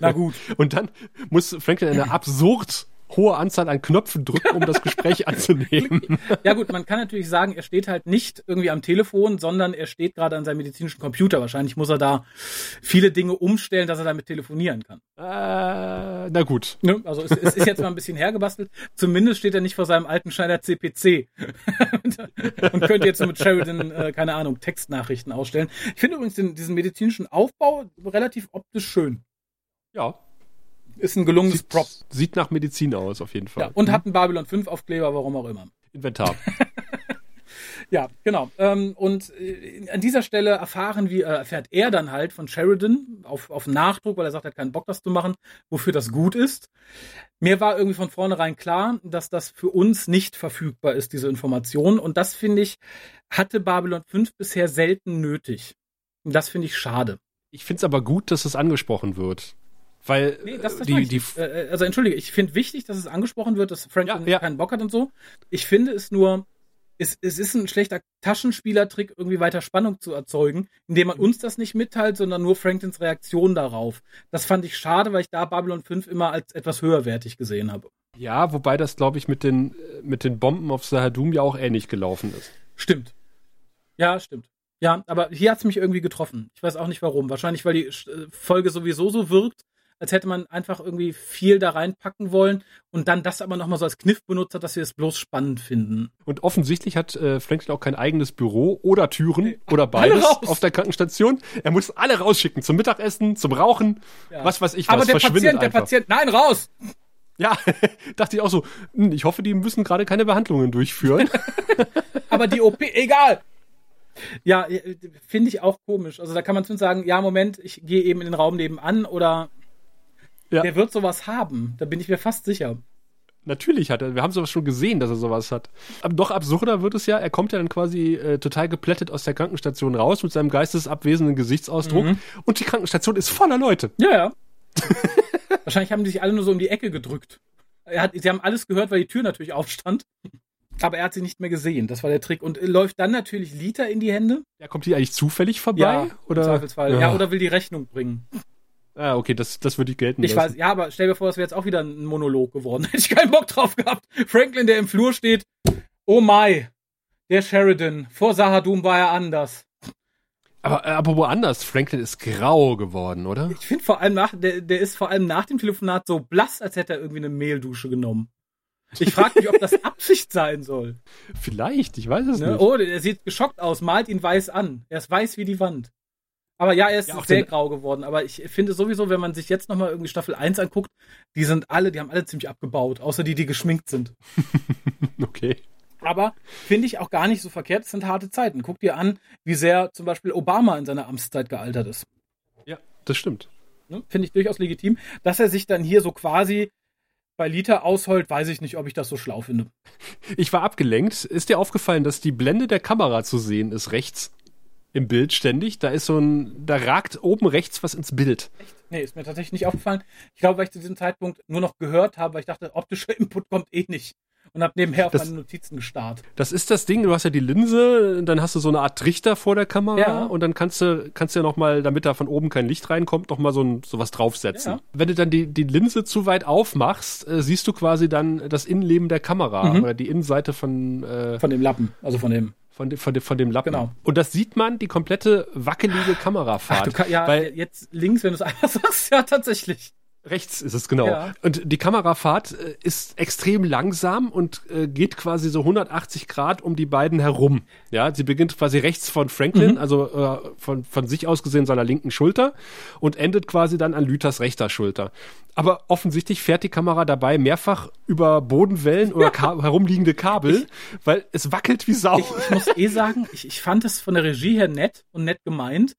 Na gut. und dann muss Franklin eine absurd hohe Anzahl an Knöpfen drücken, um das Gespräch (laughs) anzunehmen. Ja gut, man kann natürlich sagen, er steht halt nicht irgendwie am Telefon, sondern er steht gerade an seinem medizinischen Computer. Wahrscheinlich muss er da viele Dinge umstellen, dass er damit telefonieren kann. äh, na gut. Ne? Also es, es ist jetzt mal ein bisschen hergebastelt. Zumindest steht er nicht vor seinem alten Schneider CPC (laughs) und könnte jetzt so mit Sheridan, äh, keine Ahnung, Textnachrichten ausstellen. Ich finde übrigens den, diesen medizinischen Aufbau relativ optisch schön. Ja. Ist ein gelungenes Sieht, Prop. sieht nach Medizin aus, auf jeden Fall. Ja, und hat einen Babylon 5 Aufkleber, warum auch immer. Inventar. (laughs) Ja, genau. Ähm, und äh, an dieser Stelle erfahren wir, äh, erfährt er dann halt von Sheridan auf, auf Nachdruck, weil er sagt, er hat keinen Bock, das zu machen, wofür das gut ist. Mir war irgendwie von vornherein klar, dass das für uns nicht verfügbar ist, diese Information. Und das finde ich, hatte Babylon 5 bisher selten nötig. Und das finde ich schade. Ich finde es aber gut, dass es angesprochen wird. Weil Nee, das, das die, die, nicht. Äh, also entschuldige, ich finde wichtig, dass es angesprochen wird, dass Franklin Ja, ja. keinen Bock hat und so. Ich finde es nur, es, es ist ein schlechter Taschenspielertrick, irgendwie weiter Spannung zu erzeugen, indem man uns das nicht mitteilt, sondern nur Franklins Reaktion darauf. Das fand ich schade, weil ich da Babylon 5 immer als etwas höherwertig gesehen habe. ja, wobei das, glaube ich, mit den, mit den Bomben auf Sahadum ja auch ähnlich gelaufen ist. Stimmt. Ja, stimmt. Ja, aber hier hat es mich irgendwie getroffen. Ich weiß auch nicht warum. Wahrscheinlich, weil die äh, Folge sowieso so wirkt, als hätte man einfach irgendwie viel da reinpacken wollen und dann das aber nochmal so als Kniff benutzt hat, dass wir es bloß spannend finden. Und offensichtlich hat äh, Franklin auch kein eigenes Büro oder Türen oder beides auf der Krankenstation. Er muss alle rausschicken zum Mittagessen, zum Rauchen, Ja. was weiß ich was. aber der Patient, der einfach. Patient, nein, raus! Ja, (laughs) dachte ich auch so, hm, ich hoffe, die müssen gerade keine Behandlungen durchführen. (laughs) Aber die OP, egal! Ja, äh, finde ich auch komisch. Also da kann man zumindest sagen, ja, Moment, ich gehe eben in den Raum nebenan oder Ja. der wird sowas haben. Da bin ich mir fast sicher. Natürlich hat er, wir haben sowas schon gesehen, dass er sowas hat. Aber noch absurder wird es ja, er kommt ja dann quasi äh, total geplättet aus der Krankenstation raus mit seinem geistesabwesenden Gesichtsausdruck Mhm. und die Krankenstation ist voller Leute. Ja, ja. (laughs) Wahrscheinlich haben die sich alle nur so um die Ecke gedrückt. Hat, sie haben alles gehört, weil die Tür natürlich aufstand. Aber er hat sie nicht mehr gesehen. Das war der Trick. Und äh, läuft dann natürlich Lita in die Hände. Ja, kommt die eigentlich zufällig vorbei? Ja, oder? im Zweifelsfall. Ja. oder will die Rechnung bringen. Ah, okay, das, das würde ich gelten Ich lassen. weiß, ja, aber stell dir vor, das wäre jetzt auch wieder ein Monolog geworden. (laughs) Hätte ich keinen Bock drauf gehabt. Franklin, der im Flur steht. Oh my. Der Sheridan. Vor Sahadum war er anders. Aber, äh, aber woanders, Franklin ist grau geworden, oder? Ich finde vor allem nach, der, der ist vor allem nach dem Telefonat so blass, als hätte er irgendwie eine Mehldusche genommen. Ich frage mich, ob das (laughs) Absicht sein soll. Vielleicht, ich weiß es Ne? nicht. Oh, der sieht geschockt aus, malt ihn weiß an. Er ist weiß wie die Wand. Aber ja, er ist Ja, auch sehr grau geworden. Aber ich finde sowieso, wenn man sich jetzt nochmal irgendwie Staffel 1 anguckt, die sind alle, die haben alle ziemlich abgebaut, außer die, die geschminkt sind. (laughs) Okay. Aber finde ich auch gar nicht so verkehrt, es sind harte Zeiten. Guck dir an, wie sehr zum Beispiel Obama in seiner Amtszeit gealtert ist. Ja, das stimmt. Ne? Finde ich durchaus legitim. Dass er sich dann hier so quasi bei Lita ausheult, weiß ich nicht, ob ich das so schlau finde. Ich war abgelenkt. Ist dir aufgefallen, dass die Blende der Kamera zu sehen ist rechts im Bild ständig? Da ist so ein, da ragt oben rechts was ins Bild. Nee, ist mir tatsächlich nicht aufgefallen. Ich glaube, weil ich zu diesem Zeitpunkt nur noch gehört habe, weil ich dachte, optischer (laughs) Input kommt eh nicht. und habe nebenher auf Das- meine Notizen gestarrt. Das ist das Ding, du hast ja die Linse, dann hast du so eine Art Trichter vor der Kamera Ja. und dann kannst du, kannst du ja nochmal, damit da von oben kein Licht reinkommt, nochmal so ein, sowas draufsetzen. Ja. Wenn du dann die, die Linse zu weit aufmachst, äh, siehst du quasi dann das Innenleben der Kamera Mhm. oder die Innenseite von, äh, Von dem Lappen, also von dem. Von, de, von, de, von dem Lappen. Genau. Und das sieht man, die komplette wackelige Kamerafahrt. Ach, kann, ja, weil jetzt links, wenn du es einfach (laughs) sagst, ja, tatsächlich. Rechts ist es genau. Ja. Und die Kamerafahrt äh, ist extrem langsam und äh, geht quasi so 180 Grad um die beiden herum. Ja, sie beginnt quasi rechts von Franklin, Mhm. also äh, von, von sich aus gesehen seiner linken Schulter und endet quasi dann an Lüthers rechter Schulter. Aber offensichtlich fährt die Kamera dabei mehrfach über Bodenwellen oder (laughs) ka herumliegende Kabel, weil es wackelt wie Sau. Ich, ich muss eh sagen, ich, ich fand es von der Regie her nett und nett gemeint.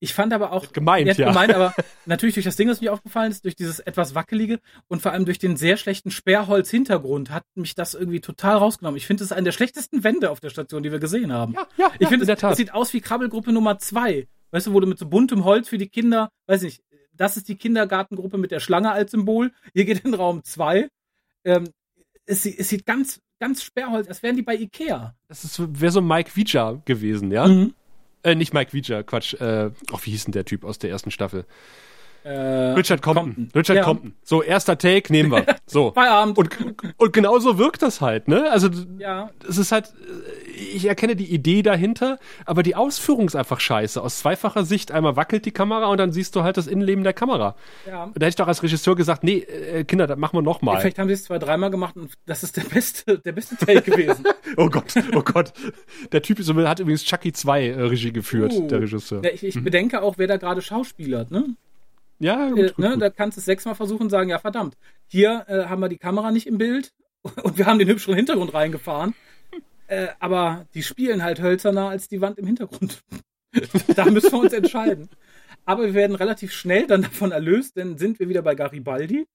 Ich fand aber auch gemeint, ja. gemeint, aber (laughs) natürlich durch das Ding, das mir aufgefallen ist, durch dieses etwas wackelige und vor allem durch den sehr schlechten Sperrholz-Hintergrund hat mich das irgendwie total rausgenommen. Ich finde es eine der schlechtesten Wände auf der Station, die wir gesehen haben. ja, ja, Ich ja, finde, in der es, es sieht aus wie Krabbelgruppe Nummer zwei. Weißt du, wo du mit so buntem Holz für die Kinder, weiß nicht, das ist die Kindergartengruppe mit der Schlange als Symbol. Hier geht in Raum zwei. Ähm, es, es sieht ganz, ganz Sperrholz, als wären die bei Ikea. Das ist- wäre so Mike Vija gewesen, ja? Mhm. Äh, nicht Mike Vija, Quatsch. Äh, oh, wie hieß denn der Typ aus der ersten Staffel? Äh, Richard Compton. Compton. Richard Ja. Compton. So, erster Take nehmen wir. (laughs) So. Feierabend. Und, und genau so wirkt das halt, ne? Also, ja, es ist halt, äh, ich erkenne die Idee dahinter, aber die Ausführung ist einfach scheiße. Aus zweifacher Sicht, einmal wackelt die Kamera und dann siehst du halt das Innenleben der Kamera. ja. Und da hätte ich doch als Regisseur gesagt, nee, äh, Kinder, das machen wir nochmal. Vielleicht haben sie es zwei, dreimal gemacht und das ist der beste, (laughs) der beste Take gewesen. (laughs) Oh Gott, oh Gott. Der Typ ist, hat übrigens Chucky 2 äh, Regie geführt, Uh. der Regisseur. Ja, ich, ich bedenke auch, wer da gerade schauspielert, ne? Ja, gut, Äh, gut, ne, gut. da kannst du es sechsmal versuchen und sagen, ja verdammt, hier äh, haben wir die Kamera nicht im Bild (laughs) und wir haben den hübscheren Hintergrund reingefahren. Äh, aber die spielen halt hölzerner als die Wand im Hintergrund. (laughs) da müssen wir uns entscheiden. Aber wir werden relativ schnell dann davon erlöst, denn sind wir wieder bei Garibaldi.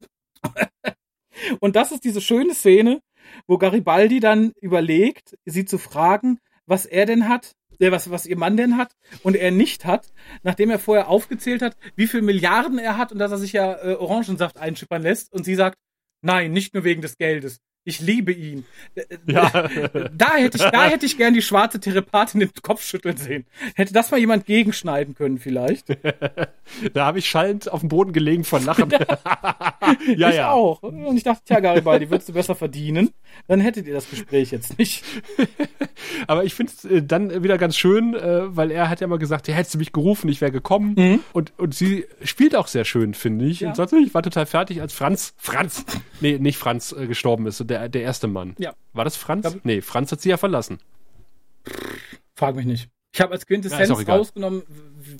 (laughs) und das ist diese schöne Szene, wo Garibaldi dann überlegt, sie zu fragen, was er denn hat, äh, was, was ihr Mann denn hat und er nicht hat, nachdem er vorher aufgezählt hat, wie viel Milliarden er hat und dass er sich ja äh, Orangensaft einschippern lässt und sie sagt, nein, nicht nur wegen des Geldes. Ich liebe ihn. Äh, Ja. Da hätte ich, da (laughs) hätte ich gern die schwarze Telepathin den Kopf schütteln sehen. Hätte das mal jemand gegenschneiden können vielleicht. (laughs) Da habe ich schallend auf dem Boden gelegen von Lachen. (laughs) ja, ich ja. auch. Und ich dachte, tja, Garibaldi, würdest du besser verdienen, dann hättet ihr das Gespräch jetzt nicht. Aber ich finde es äh, dann wieder ganz schön, äh, weil er hat ja immer gesagt, ja, hättest du mich gerufen, ich wäre gekommen. Mhm. Und, und sie spielt auch sehr schön, finde ich. Ja. Und sonst, ich war total fertig, als Franz, Franz, nee, nicht Franz äh, gestorben ist, der, der erste Mann. Ja. War das Franz? Glaub- nee, Franz hat sie ja verlassen. Frag mich nicht. Ich habe als Ja, Quintessenz egal. rausgenommen,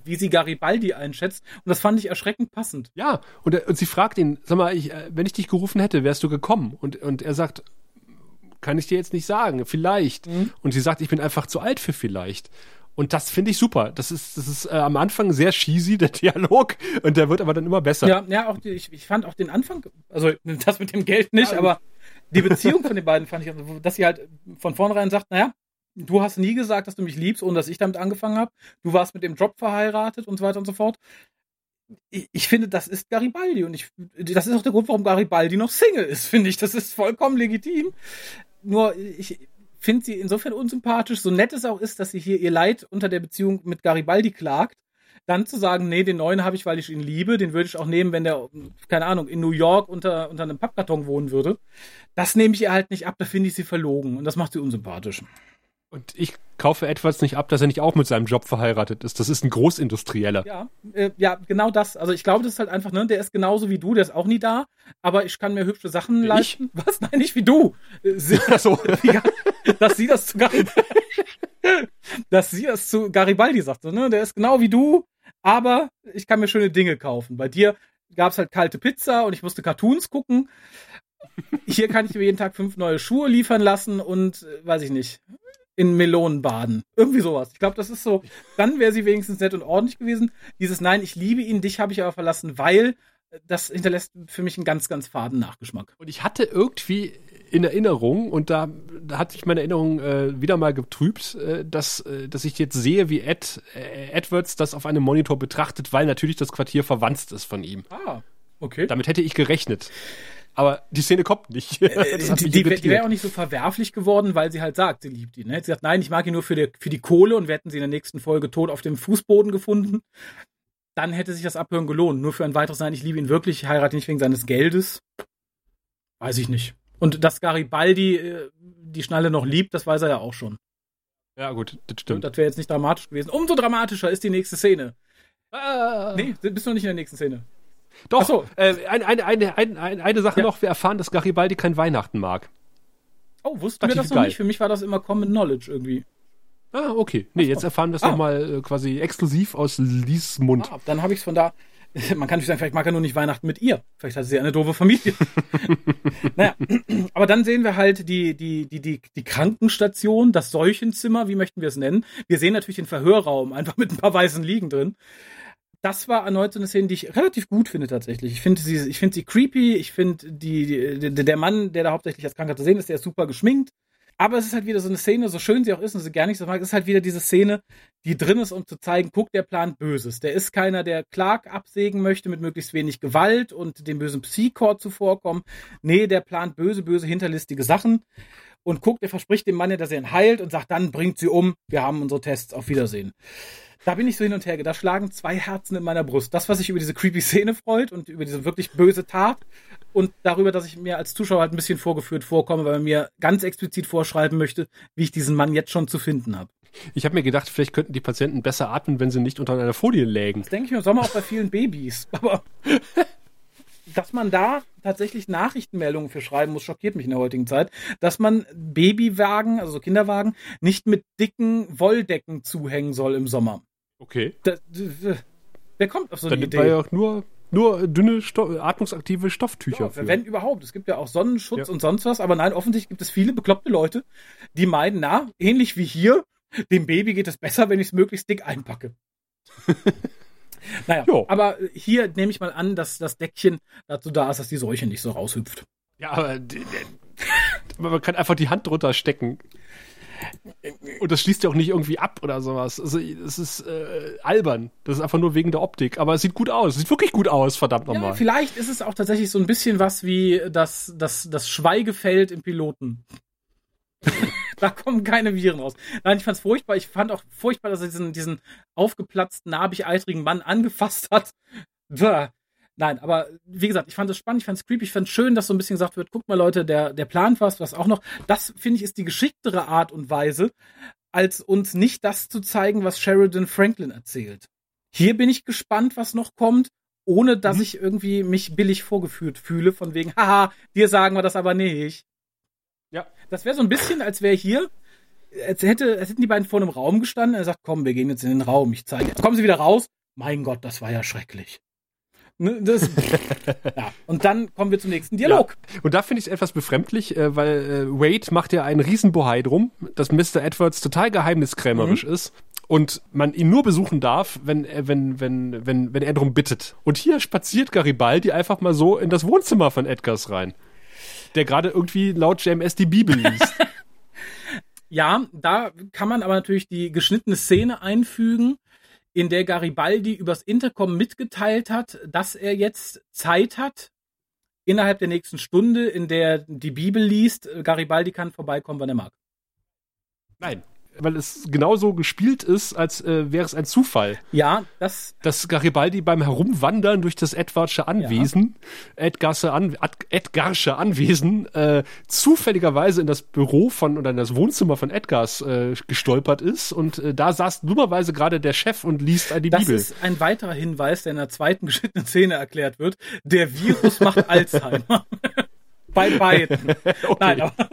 wie sie Garibaldi einschätzt. Und das fand ich erschreckend passend. Ja, und, er- und sie fragt ihn, sag mal, ich, äh, wenn ich dich gerufen hätte, wärst du gekommen? Und, und er sagt, kann ich dir jetzt nicht sagen, vielleicht. Mhm. Und sie sagt, ich bin einfach zu alt für vielleicht. Und das finde ich super. Das ist, das ist äh, am Anfang sehr cheesy, der (laughs) Dialog, und der wird aber dann immer besser. Ja, ja, auch die, ich, ich fand auch den Anfang, also (laughs) das mit dem Geld nicht, Ja, aber die Beziehung von den beiden fand ich, dass sie halt von vornherein sagt, naja, du hast nie gesagt, dass du mich liebst, ohne dass ich damit angefangen habe. Du warst mit dem Job verheiratet und so weiter und so fort. Ich, ich finde, das ist Garibaldi und ich, das ist auch der Grund, warum Garibaldi noch Single ist, finde ich. Das ist vollkommen legitim. Nur ich finde sie insofern unsympathisch, so nett es auch ist, dass sie hier ihr Leid unter der Beziehung mit Garibaldi klagt dann zu sagen, nee, den neuen habe ich, weil ich ihn liebe, den würde ich auch nehmen, wenn der, keine Ahnung, in New York unter, unter einem Pappkarton wohnen würde. Das nehme ich ihr halt nicht ab, da finde ich sie verlogen und das macht sie unsympathisch. Und ich kaufe Edwards nicht ab, dass er nicht auch mit seinem Job verheiratet ist. Das ist ein Großindustrieller. Ja, äh, ja, genau das. Also ich glaube, das ist halt einfach, ne, der ist genauso wie du, der ist auch nie da, aber ich kann mir hübsche Sachen Ich? leisten. (laughs) Was? Nein, nicht wie du. Äh, sie- so. (laughs) Ja, dass sie das zu Garibaldi, (laughs) dass sie das zu Garibaldi sagte, ne? Der ist genau wie du, aber ich kann mir schöne Dinge kaufen. Bei dir gab's halt kalte Pizza und ich musste Cartoons gucken. Hier kann ich mir jeden Tag fünf neue Schuhe liefern lassen und äh, weiß ich nicht, in Melonen baden. Irgendwie sowas. Ich glaube, das ist so, dann wäre sie wenigstens nett und ordentlich gewesen. Dieses Nein, ich liebe ihn, dich habe ich aber verlassen, weil äh, das hinterlässt für mich einen ganz, ganz faden Nachgeschmack. Und ich hatte irgendwie in Erinnerung, und da, da hat sich meine Erinnerung äh, wieder mal getrübt, äh, dass, äh, dass ich jetzt sehe, wie Ed, äh, Edwards das auf einem Monitor betrachtet, weil natürlich das Quartier verwandt ist von ihm. Ah, okay. Damit hätte ich gerechnet. Aber die Szene kommt nicht. Äh, (laughs) die, die, die wäre auch nicht so verwerflich geworden, weil sie halt sagt, sie liebt ihn. Ne? Sie sagt, nein, ich mag ihn nur für die, für die Kohle und wir hätten sie in der nächsten Folge tot auf dem Fußboden gefunden. Dann hätte sich das Abhören gelohnt. Nur für ein weiteres Nein, ich liebe ihn wirklich, ich heirate ihn nicht wegen seines Geldes. Weiß ich nicht. Und dass Garibaldi äh, die Schnalle noch liebt, das weiß er ja auch schon. Ja, gut, das stimmt. Und das wäre jetzt nicht dramatisch gewesen. Umso dramatischer ist die nächste Szene. Ah. Nee, bist du noch nicht in der nächsten Szene. Doch, so. äh, eine, eine, eine, eine, eine Sache ja. noch, wir erfahren, dass Garibaldi kein Weihnachten mag. Oh, wussten wir das noch geil. nicht? Für mich war das immer Common Knowledge irgendwie. Ah, okay. Nee, jetzt erfahren wir es ah. nochmal äh, quasi exklusiv aus Lies Mund. Ah, dann habe ich es von da. (laughs) Man kann nicht sagen, vielleicht mag er nur nicht Weihnachten mit ihr. Vielleicht hat sie eine doofe Familie. (laughs) naja, (clears throat) aber dann sehen wir halt die, die, die, die, die Krankenstation, das Seuchenzimmer, wie möchten wir es nennen. Wir sehen natürlich den Verhörraum, einfach mit ein paar weißen Liegen drin das war erneut so eine Szene, die ich relativ gut finde tatsächlich. Ich finde sie, ich finde sie creepy. Ich finde die, die, der Mann, der da hauptsächlich als Kranker zu sehen ist, der ist super geschminkt. Aber es ist halt wieder so eine Szene, so schön sie auch ist und sie gar nicht so mag, es ist halt wieder diese Szene, die drin ist, um zu zeigen, guck, der plant Böses. Der ist keiner, der Clark absägen möchte mit möglichst wenig Gewalt und dem bösen Psychord zuvorkommen. Nee, der plant böse, böse, hinterlistige Sachen und guckt, er verspricht dem Mann ja, dass er ihn heilt und sagt, dann bringt sie um, wir haben unsere Tests, auf Wiedersehen. Da bin ich so hin und her. Da schlagen zwei Herzen in meiner Brust. Das, was sich über diese creepy Szene freut und über diese wirklich böse Tat und darüber, dass ich mir als Zuschauer halt ein bisschen vorgeführt vorkomme, weil man mir ganz explizit vorschreiben möchte, wie ich diesen Mann jetzt schon zu finden habe. Ich habe mir gedacht, vielleicht könnten die Patienten besser atmen, wenn sie nicht unter einer Folie lägen. Das denke ich mir im Sommer auch bei vielen Babys. (laughs) Aber dass man da tatsächlich Nachrichtenmeldungen für schreiben muss, schockiert mich in der heutigen Zeit, dass man Babywagen, also Kinderwagen, nicht mit dicken Wolldecken zuhängen soll im Sommer. Okay. Da, wer kommt auf so eine Dann Idee? War ja auch nur, nur dünne, Sto atmungsaktive Stofftücher. Ja. Wenn überhaupt. Es gibt ja auch Sonnenschutz ja. und sonst was, aber nein, offensichtlich gibt es viele bekloppte Leute, die meinen, na, ähnlich wie hier, dem Baby geht es besser, wenn ich es möglichst dick einpacke. (laughs) naja, jo. aber hier nehme ich mal an, dass das Deckchen dazu da ist, dass die Seuche nicht so raushüpft. Ja, aber (laughs) man kann einfach die Hand drunter stecken. Und das schließt ja auch nicht irgendwie ab oder sowas. Also es ist äh, albern. Das ist einfach nur wegen der Optik. Aber es sieht gut aus. Es sieht wirklich gut aus, verdammt nochmal. Ja, vielleicht ist es auch tatsächlich so ein bisschen was wie das, das, das Schweigefeld im Piloten. (laughs) da kommen keine Viren raus. Nein, ich fand's furchtbar. Ich fand auch furchtbar, dass er diesen, diesen aufgeplatzten, narbig-eitrigen Mann angefasst hat. Bäh. Nein, aber wie gesagt, ich fand es spannend, ich fand es creepy, ich fand es schön, dass so ein bisschen gesagt wird, guck mal Leute, der, der plant was, was auch noch. Das finde ich ist die geschicktere Art und Weise, als uns nicht das zu zeigen, was Sheridan Franklin erzählt. Hier bin ich gespannt, was noch kommt, ohne dass mhm. ich irgendwie mich billig vorgeführt fühle, von wegen, haha, dir sagen wir das aber nicht. Ja. Das wäre so ein bisschen, als wäre hier, als, hätte, als hätten die beiden vor einem Raum gestanden, er sagt, komm, wir gehen jetzt in den Raum, ich zeige. Jetzt kommen sie wieder raus. Mein Gott, das war ja schrecklich. Ne, das, (laughs) ja. Und dann kommen wir zum nächsten Dialog. Ja. Und da finde ich es etwas befremdlich, äh, weil äh, Wade macht ja einen Riesenbohai drum, dass Mr. Edwards total geheimniskrämerisch mhm. ist und man ihn nur besuchen darf, wenn, er, wenn, wenn, wenn, wenn er darum bittet. Und hier spaziert Garibaldi einfach mal so in das Wohnzimmer von Edgars rein, der gerade irgendwie laut JMS die Bibel liest. (laughs) ja, da kann man aber natürlich die geschnittene Szene einfügen, in der Garibaldi übers Intercom mitgeteilt hat, dass er jetzt Zeit hat, innerhalb der nächsten Stunde, in der die Bibel liest. Garibaldi kann vorbeikommen, wann er mag. Nein weil es genauso gespielt ist, als äh, wäre es ein Zufall. Ja, das. Dass Garibaldi beim Herumwandern durch das Edwardsche Anwesen, ja. Edgarsche, An Edgarsche Anwesen, äh, zufälligerweise in das Büro von oder in das Wohnzimmer von Edgars äh, gestolpert ist und äh, da saß dummerweise gerade der Chef und liest die das Bibel. Das ist ein weiterer Hinweis, der in der zweiten geschnittenen Szene erklärt wird. Der Virus macht (laughs) Alzheimer. bei beiden. (laughs) okay. Nein, aber,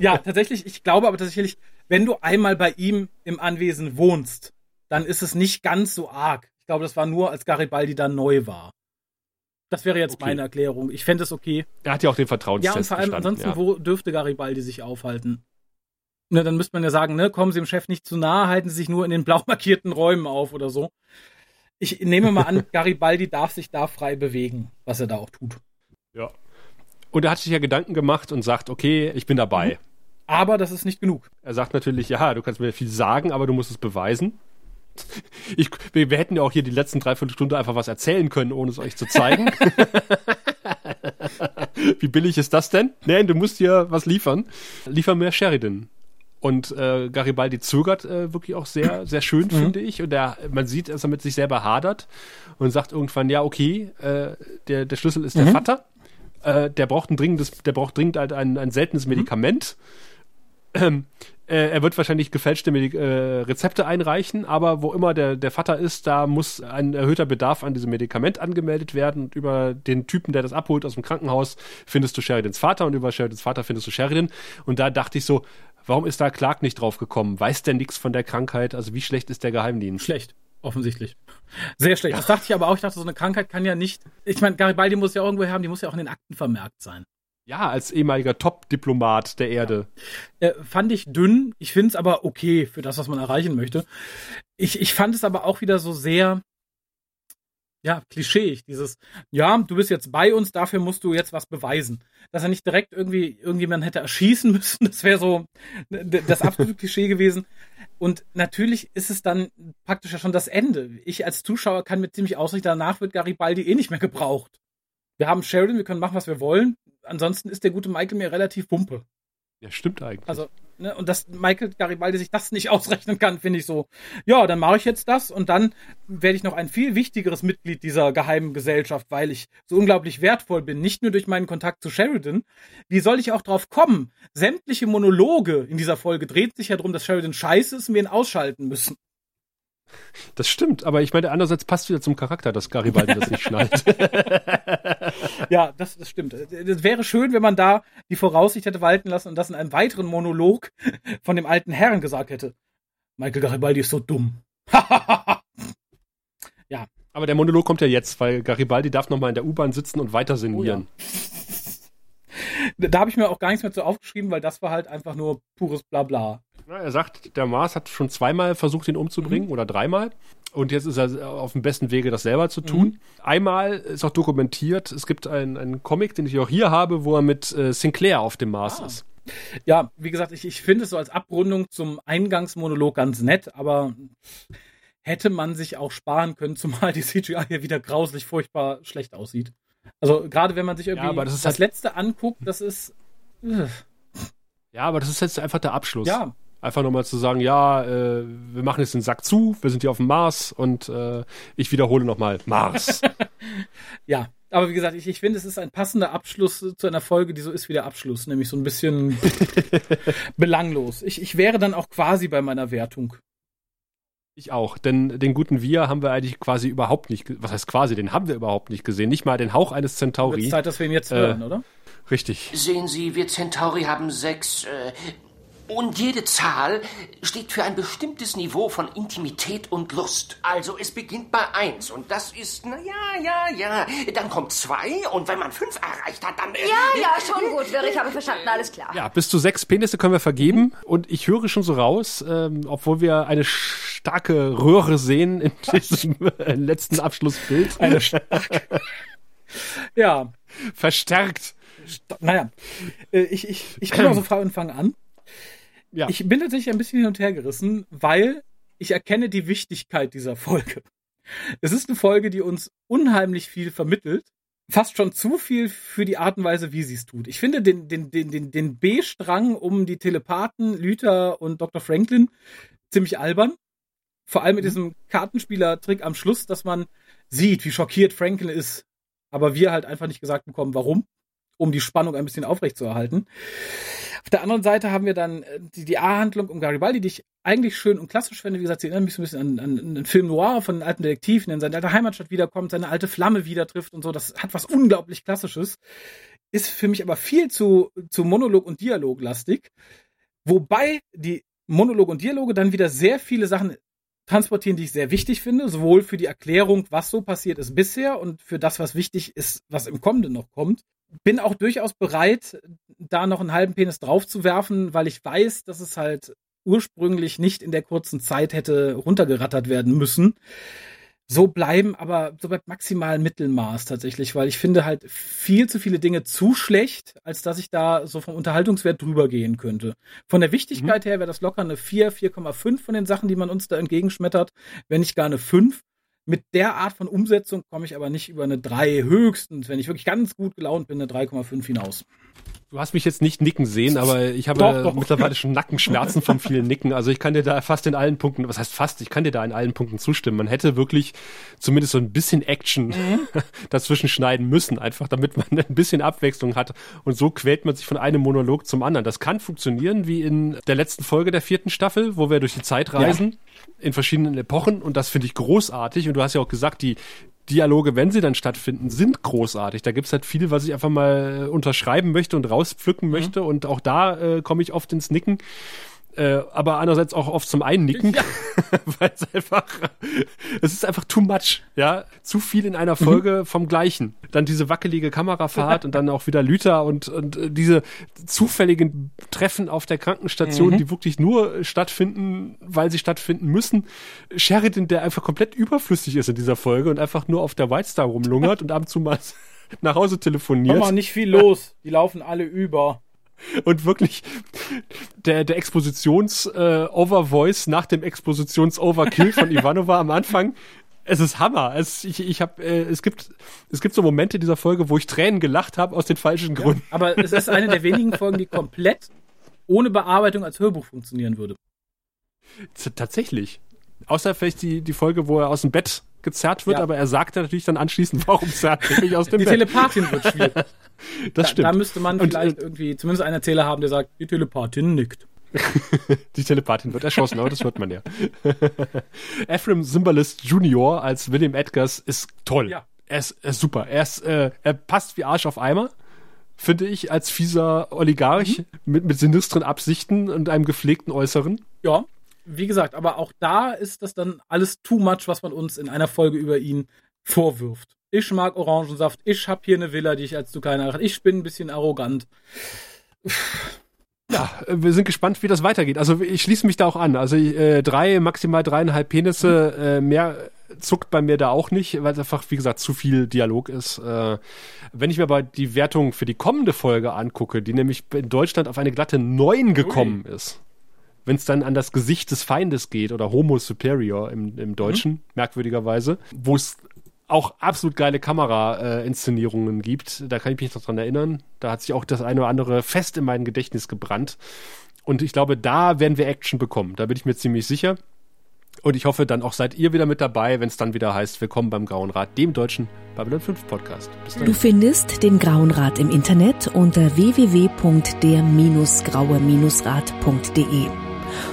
ja, tatsächlich, ich glaube aber tatsächlich, wenn du einmal bei ihm im Anwesen wohnst, dann ist es nicht ganz so arg. Ich glaube, das war nur, als Garibaldi dann neu war. Das wäre jetzt okay. meine Erklärung. Ich fände es okay. Er hat ja auch den Vertrauenstest Ja, und vor allem ansonsten, ja. wo dürfte Garibaldi sich aufhalten? Ne, dann müsste man ja sagen, ne, kommen Sie dem Chef nicht zu nahe, halten Sie sich nur in den blau markierten Räumen auf oder so. Ich nehme mal an, (laughs) Garibaldi darf sich da frei bewegen, was er da auch tut. Ja, und er hat sich ja Gedanken gemacht und sagt, okay, ich bin dabei. Mhm. Aber das ist nicht genug. Er sagt natürlich, ja, du kannst mir viel sagen, aber du musst es beweisen. Ich, wir, wir hätten ja auch hier die letzten dreiviertel Stunde einfach was erzählen können, ohne es euch zu zeigen. (laughs) Wie billig ist das denn? Nein, du musst hier was liefern. Liefer mehr Sheridan. Und äh, Garibaldi zögert äh, wirklich auch sehr, sehr schön, mhm. finde ich. Und er, man sieht, dass er mit sich selber hadert und sagt irgendwann, ja, okay, äh, der, der Schlüssel ist mhm. der Vater. Äh, der braucht ein dringendes, der braucht dringend halt ein, ein seltenes mhm. Medikament. Äh, er wird wahrscheinlich gefälschte äh, Rezepte einreichen, aber wo immer der, der Vater ist, da muss ein erhöhter Bedarf an diesem Medikament angemeldet werden. Und über den Typen, der das abholt aus dem Krankenhaus, findest du Sheridans Vater und über Sheridans Vater findest du Sheridan. Und da dachte ich so, warum ist da Clark nicht drauf gekommen? Weiß der nichts von der Krankheit? Also wie schlecht ist der Geheimdienst? Schlecht. Offensichtlich. Sehr schlecht. Das dachte ich aber auch. Ich dachte, so eine Krankheit kann ja nicht. Ich meine, Garibaldi muss ja irgendwo haben, die muss ja auch in den Akten vermerkt sein. Ja, als ehemaliger Top-Diplomat der Erde. Ja. Äh, fand ich dünn. Ich finde es aber okay für das, was man erreichen möchte. Ich, ich fand es aber auch wieder so sehr, ja, klischeeig. Dieses, ja, du bist jetzt bei uns, dafür musst du jetzt was beweisen. Dass er nicht direkt irgendwie irgendjemanden hätte erschießen (laughs) müssen, das wäre so das absolute Klischee gewesen. Und natürlich ist es dann praktisch ja schon das Ende. Ich als Zuschauer kann mir ziemlich ausrichten, danach wird Garibaldi eh nicht mehr gebraucht. Wir haben Sheridan, wir können machen, was wir wollen ansonsten ist der gute Michael mir relativ pumpe. Ja, stimmt eigentlich. Also, ne, und dass Michael Garibaldi sich das nicht (laughs) ausrechnen kann, finde ich so. Ja, dann mache ich jetzt das und dann werde ich noch ein viel wichtigeres Mitglied dieser geheimen Gesellschaft, weil ich so unglaublich wertvoll bin, nicht nur durch meinen Kontakt zu Sheridan. Wie soll ich auch drauf kommen? Sämtliche Monologe in dieser Folge dreht sich ja darum, dass Sheridan scheiße ist und wir ihn ausschalten müssen. Das stimmt, aber ich meine, andererseits passt wieder zum Charakter, dass Garibaldi das nicht schnallt. (laughs) ja, das, das stimmt. Es wäre schön, wenn man da die Voraussicht hätte walten lassen und das in einem weiteren Monolog von dem alten Herrn gesagt hätte. Michael Garibaldi ist so dumm. (laughs) ja. Aber der Monolog kommt ja jetzt, weil Garibaldi darf nochmal in der U-Bahn sitzen und weiter sinnieren. Oh ja. (laughs) Da habe ich mir auch gar nichts mehr zu aufgeschrieben, weil das war halt einfach nur pures Blabla. Er sagt, der Mars hat schon zweimal versucht, ihn umzubringen mhm. oder dreimal. Und jetzt ist er auf dem besten Wege, das selber zu tun. Mhm. Einmal ist auch dokumentiert, es gibt einen, Comic, den ich auch hier habe, wo er mit äh, Sinclair auf dem Mars ah. ist. Ja, wie gesagt, ich, ich finde es so als Abrundung zum Eingangsmonolog ganz nett, aber hätte man sich auch sparen können, (laughs) zumal die CGI hier wieder grauslich furchtbar schlecht aussieht. Also gerade wenn man sich irgendwie ja, das, das halt letzte anguckt, das ist. Äh. Ja, aber das ist jetzt einfach der Abschluss. Ja, Einfach nochmal zu sagen, ja, äh, wir machen jetzt den Sack zu, wir sind hier auf dem Mars und äh, ich wiederhole nochmal Mars. (laughs) ja, aber wie gesagt, ich, ich finde, es ist ein passender Abschluss zu einer Folge, die so ist wie der Abschluss, nämlich so ein bisschen (laughs) belanglos. Ich, ich wäre dann auch quasi bei meiner Wertung. Ich auch, denn den guten Wir haben wir eigentlich quasi überhaupt nicht, was heißt quasi, den haben wir überhaupt nicht gesehen. Nicht mal den Hauch eines Centauri. Wird Zeit, dass wir ihn jetzt äh, hören, oder? Richtig. Sehen Sie, wir Centauri haben sechs äh, und jede Zahl steht für ein bestimmtes Niveau von Intimität und Lust. Also es beginnt bei eins und das ist, na ja, ja, ja. Dann kommt zwei und wenn man fünf erreicht hat, dann... Äh, ja, ja, (laughs) schon gut, Wirr, ich habe verstanden, alles klar. Ja, bis zu sechs Penisse können wir vergeben und ich höre schon so raus, ähm, obwohl wir eine starke Röhre sehen in (laughs) diesem äh, letzten Abschlussbild. Eine (laughs) starke... ja. Verstärkt. Naja, äh, ich, ich, ich bin auch so frei und fange an. Ja. Ich bin tatsächlich ein bisschen hin und her gerissen, weil ich erkenne die Wichtigkeit dieser Folge. Es ist eine Folge, die uns unheimlich viel vermittelt. Fast schon zu viel für die Art und Weise, wie sie es tut. Ich finde den, den, den, den, den B-Strang um die Telepathen, Luther und Dr. Franklin ziemlich albern. Vor allem mit mhm. diesem Kartenspieler-Trick am Schluss, dass man sieht, wie schockiert Franklin ist. Aber wir halt einfach nicht gesagt bekommen, warum, um die Spannung ein bisschen aufrechtzuerhalten. Auf der anderen Seite haben wir dann äh, die, die A-Handlung um Garibaldi, die ich eigentlich schön und klassisch finde. Wie gesagt, sie erinnert mich so ein bisschen an, an, einen Film Noir von einem alten Detektiv, der in seine alte Heimatstadt wiederkommt, seine alte Flamme wieder trifft und so. Das hat was unglaublich Klassisches. Ist für mich aber viel zu, zu Monolog und Dialog lastig. Wobei die Monolog und Dialoge dann wieder sehr viele Sachen transportieren, die ich sehr wichtig finde, sowohl für die Erklärung, was so passiert ist bisher und für das, was wichtig ist, was im Kommenden noch kommt bin auch durchaus bereit, da noch einen halben Penis draufzuwerfen, weil ich weiß, dass es halt ursprünglich nicht in der kurzen Zeit hätte runtergerattert werden müssen. So bleiben aber, so bleibt maximal Mittelmaß tatsächlich, weil ich finde halt viel zu viele Dinge zu schlecht, als dass ich da so vom Unterhaltungswert drüber gehen könnte. Von der Wichtigkeit mhm. her wäre das locker eine 4, 4,5 von den Sachen, die man uns da entgegenschmettert, wenn nicht gar eine 5. Mit der Art von Umsetzung komme ich aber nicht über eine 3 höchstens, wenn ich wirklich ganz gut gelaunt bin, eine 3,5 hinaus. Du hast mich jetzt nicht nicken sehen, aber ich habe Doch, doch. mittlerweile schon Nackenschmerzen vom vielen Nicken. Also ich kann dir da fast in allen Punkten, was heißt fast, ich kann dir da in allen Punkten zustimmen. Man hätte wirklich zumindest so ein bisschen Action Mhm. (laughs) dazwischen schneiden müssen, einfach damit man ein bisschen Abwechslung hat. Und so quält man sich von einem Monolog zum anderen. Das kann funktionieren, wie in der letzten Folge der vierten Staffel, wo wir durch die Zeit reisen, in verschiedenen Epochen. Und das finde ich großartig. Und du hast ja auch gesagt, die Dialoge, wenn sie dann stattfinden, sind großartig. Da gibt's halt viel, was ich einfach mal unterschreiben möchte und rauspflücken möchte. Und auch da äh, komme ich oft ins Nicken. Äh, aber andererseits auch oft zum Einnicken, (laughs) weil es einfach, es ist einfach too much, ja, zu viel in einer Folge vom Gleichen. Dann diese wackelige Kamerafahrt und dann auch wieder Lüter und, und äh, diese zufälligen Treffen auf der Krankenstation, die wirklich nur stattfinden, weil sie stattfinden müssen. Sheridan, der einfach komplett überflüssig ist in dieser Folge und einfach nur auf der White Star rumlungert (laughs) und ab und zu mal (laughs) nach Hause telefoniert. Komm mal nicht viel los. Die laufen alle über. Und wirklich der, der Expositions-Overvoice nach dem Expositions-Overkill von (laughs) Ivanova am Anfang. Es ist Hammer. Es, ich, ich hab, äh, es, gibt, es gibt so Momente dieser Folge, wo ich Tränen gelacht habe aus den falschen Gründen. Aber es ist eine der wenigen Folgen, die komplett ohne Bearbeitung als Hörbuch funktionieren würde. T- Tatsächlich. Außer vielleicht die, die Folge, wo er aus dem Bett gezerrt wird, Ja. aber er sagt natürlich dann anschließend, (laughs) warum zerrt er mich aus dem Die Bett. Telepathin wird schwierig. (laughs) Das Da, stimmt. da müsste man Und, vielleicht äh, irgendwie zumindest einen Erzähler haben, der sagt, die Telepathin nickt. (laughs) Die Telepathin wird erschossen, aber das hört man ja. Ephraim Zimbalist Jr. als William Edgars ist toll. Ja. Er ist, er ist super. Er, ist, äh, er passt wie Arsch auf Eimer, finde ich, als fieser Oligarch mit, mit sinistren Absichten und einem gepflegten Äußeren. Ja, wie gesagt, aber auch da ist das dann alles too much, was man uns in einer Folge über ihn vorwirft. Ich mag Orangensaft, ich hab hier eine Villa, die ich als du keine ich bin ein bisschen arrogant. Ja, wir sind gespannt, wie das weitergeht. Also ich schließe mich da auch an. Also äh, drei, maximal dreieinhalb Penisse, äh, mehr zuckt bei mir da auch nicht, weil es einfach, wie gesagt, zu viel Dialog ist. Äh, wenn ich mir aber die Wertung für die kommende Folge angucke, die nämlich in Deutschland auf eine glatte 9 gekommen ist, wenn es dann an das Gesicht des Feindes geht oder Homo Superior im, im Deutschen, merkwürdigerweise, wo es auch absolut geile Kamera-Inszenierungen gibt. Da kann ich mich noch dran erinnern. Da hat sich auch das eine oder andere fest in mein Gedächtnis gebrannt. Und ich glaube, da werden wir Action bekommen. Da bin ich mir ziemlich sicher. Und ich hoffe, dann auch seid ihr wieder mit dabei, wenn es dann wieder heißt, willkommen beim Grauen Rat, dem deutschen Babylon 5 Podcast. Bis dann. Du findest den Grauen Rat im Internet unter www.der-graue-rat.de,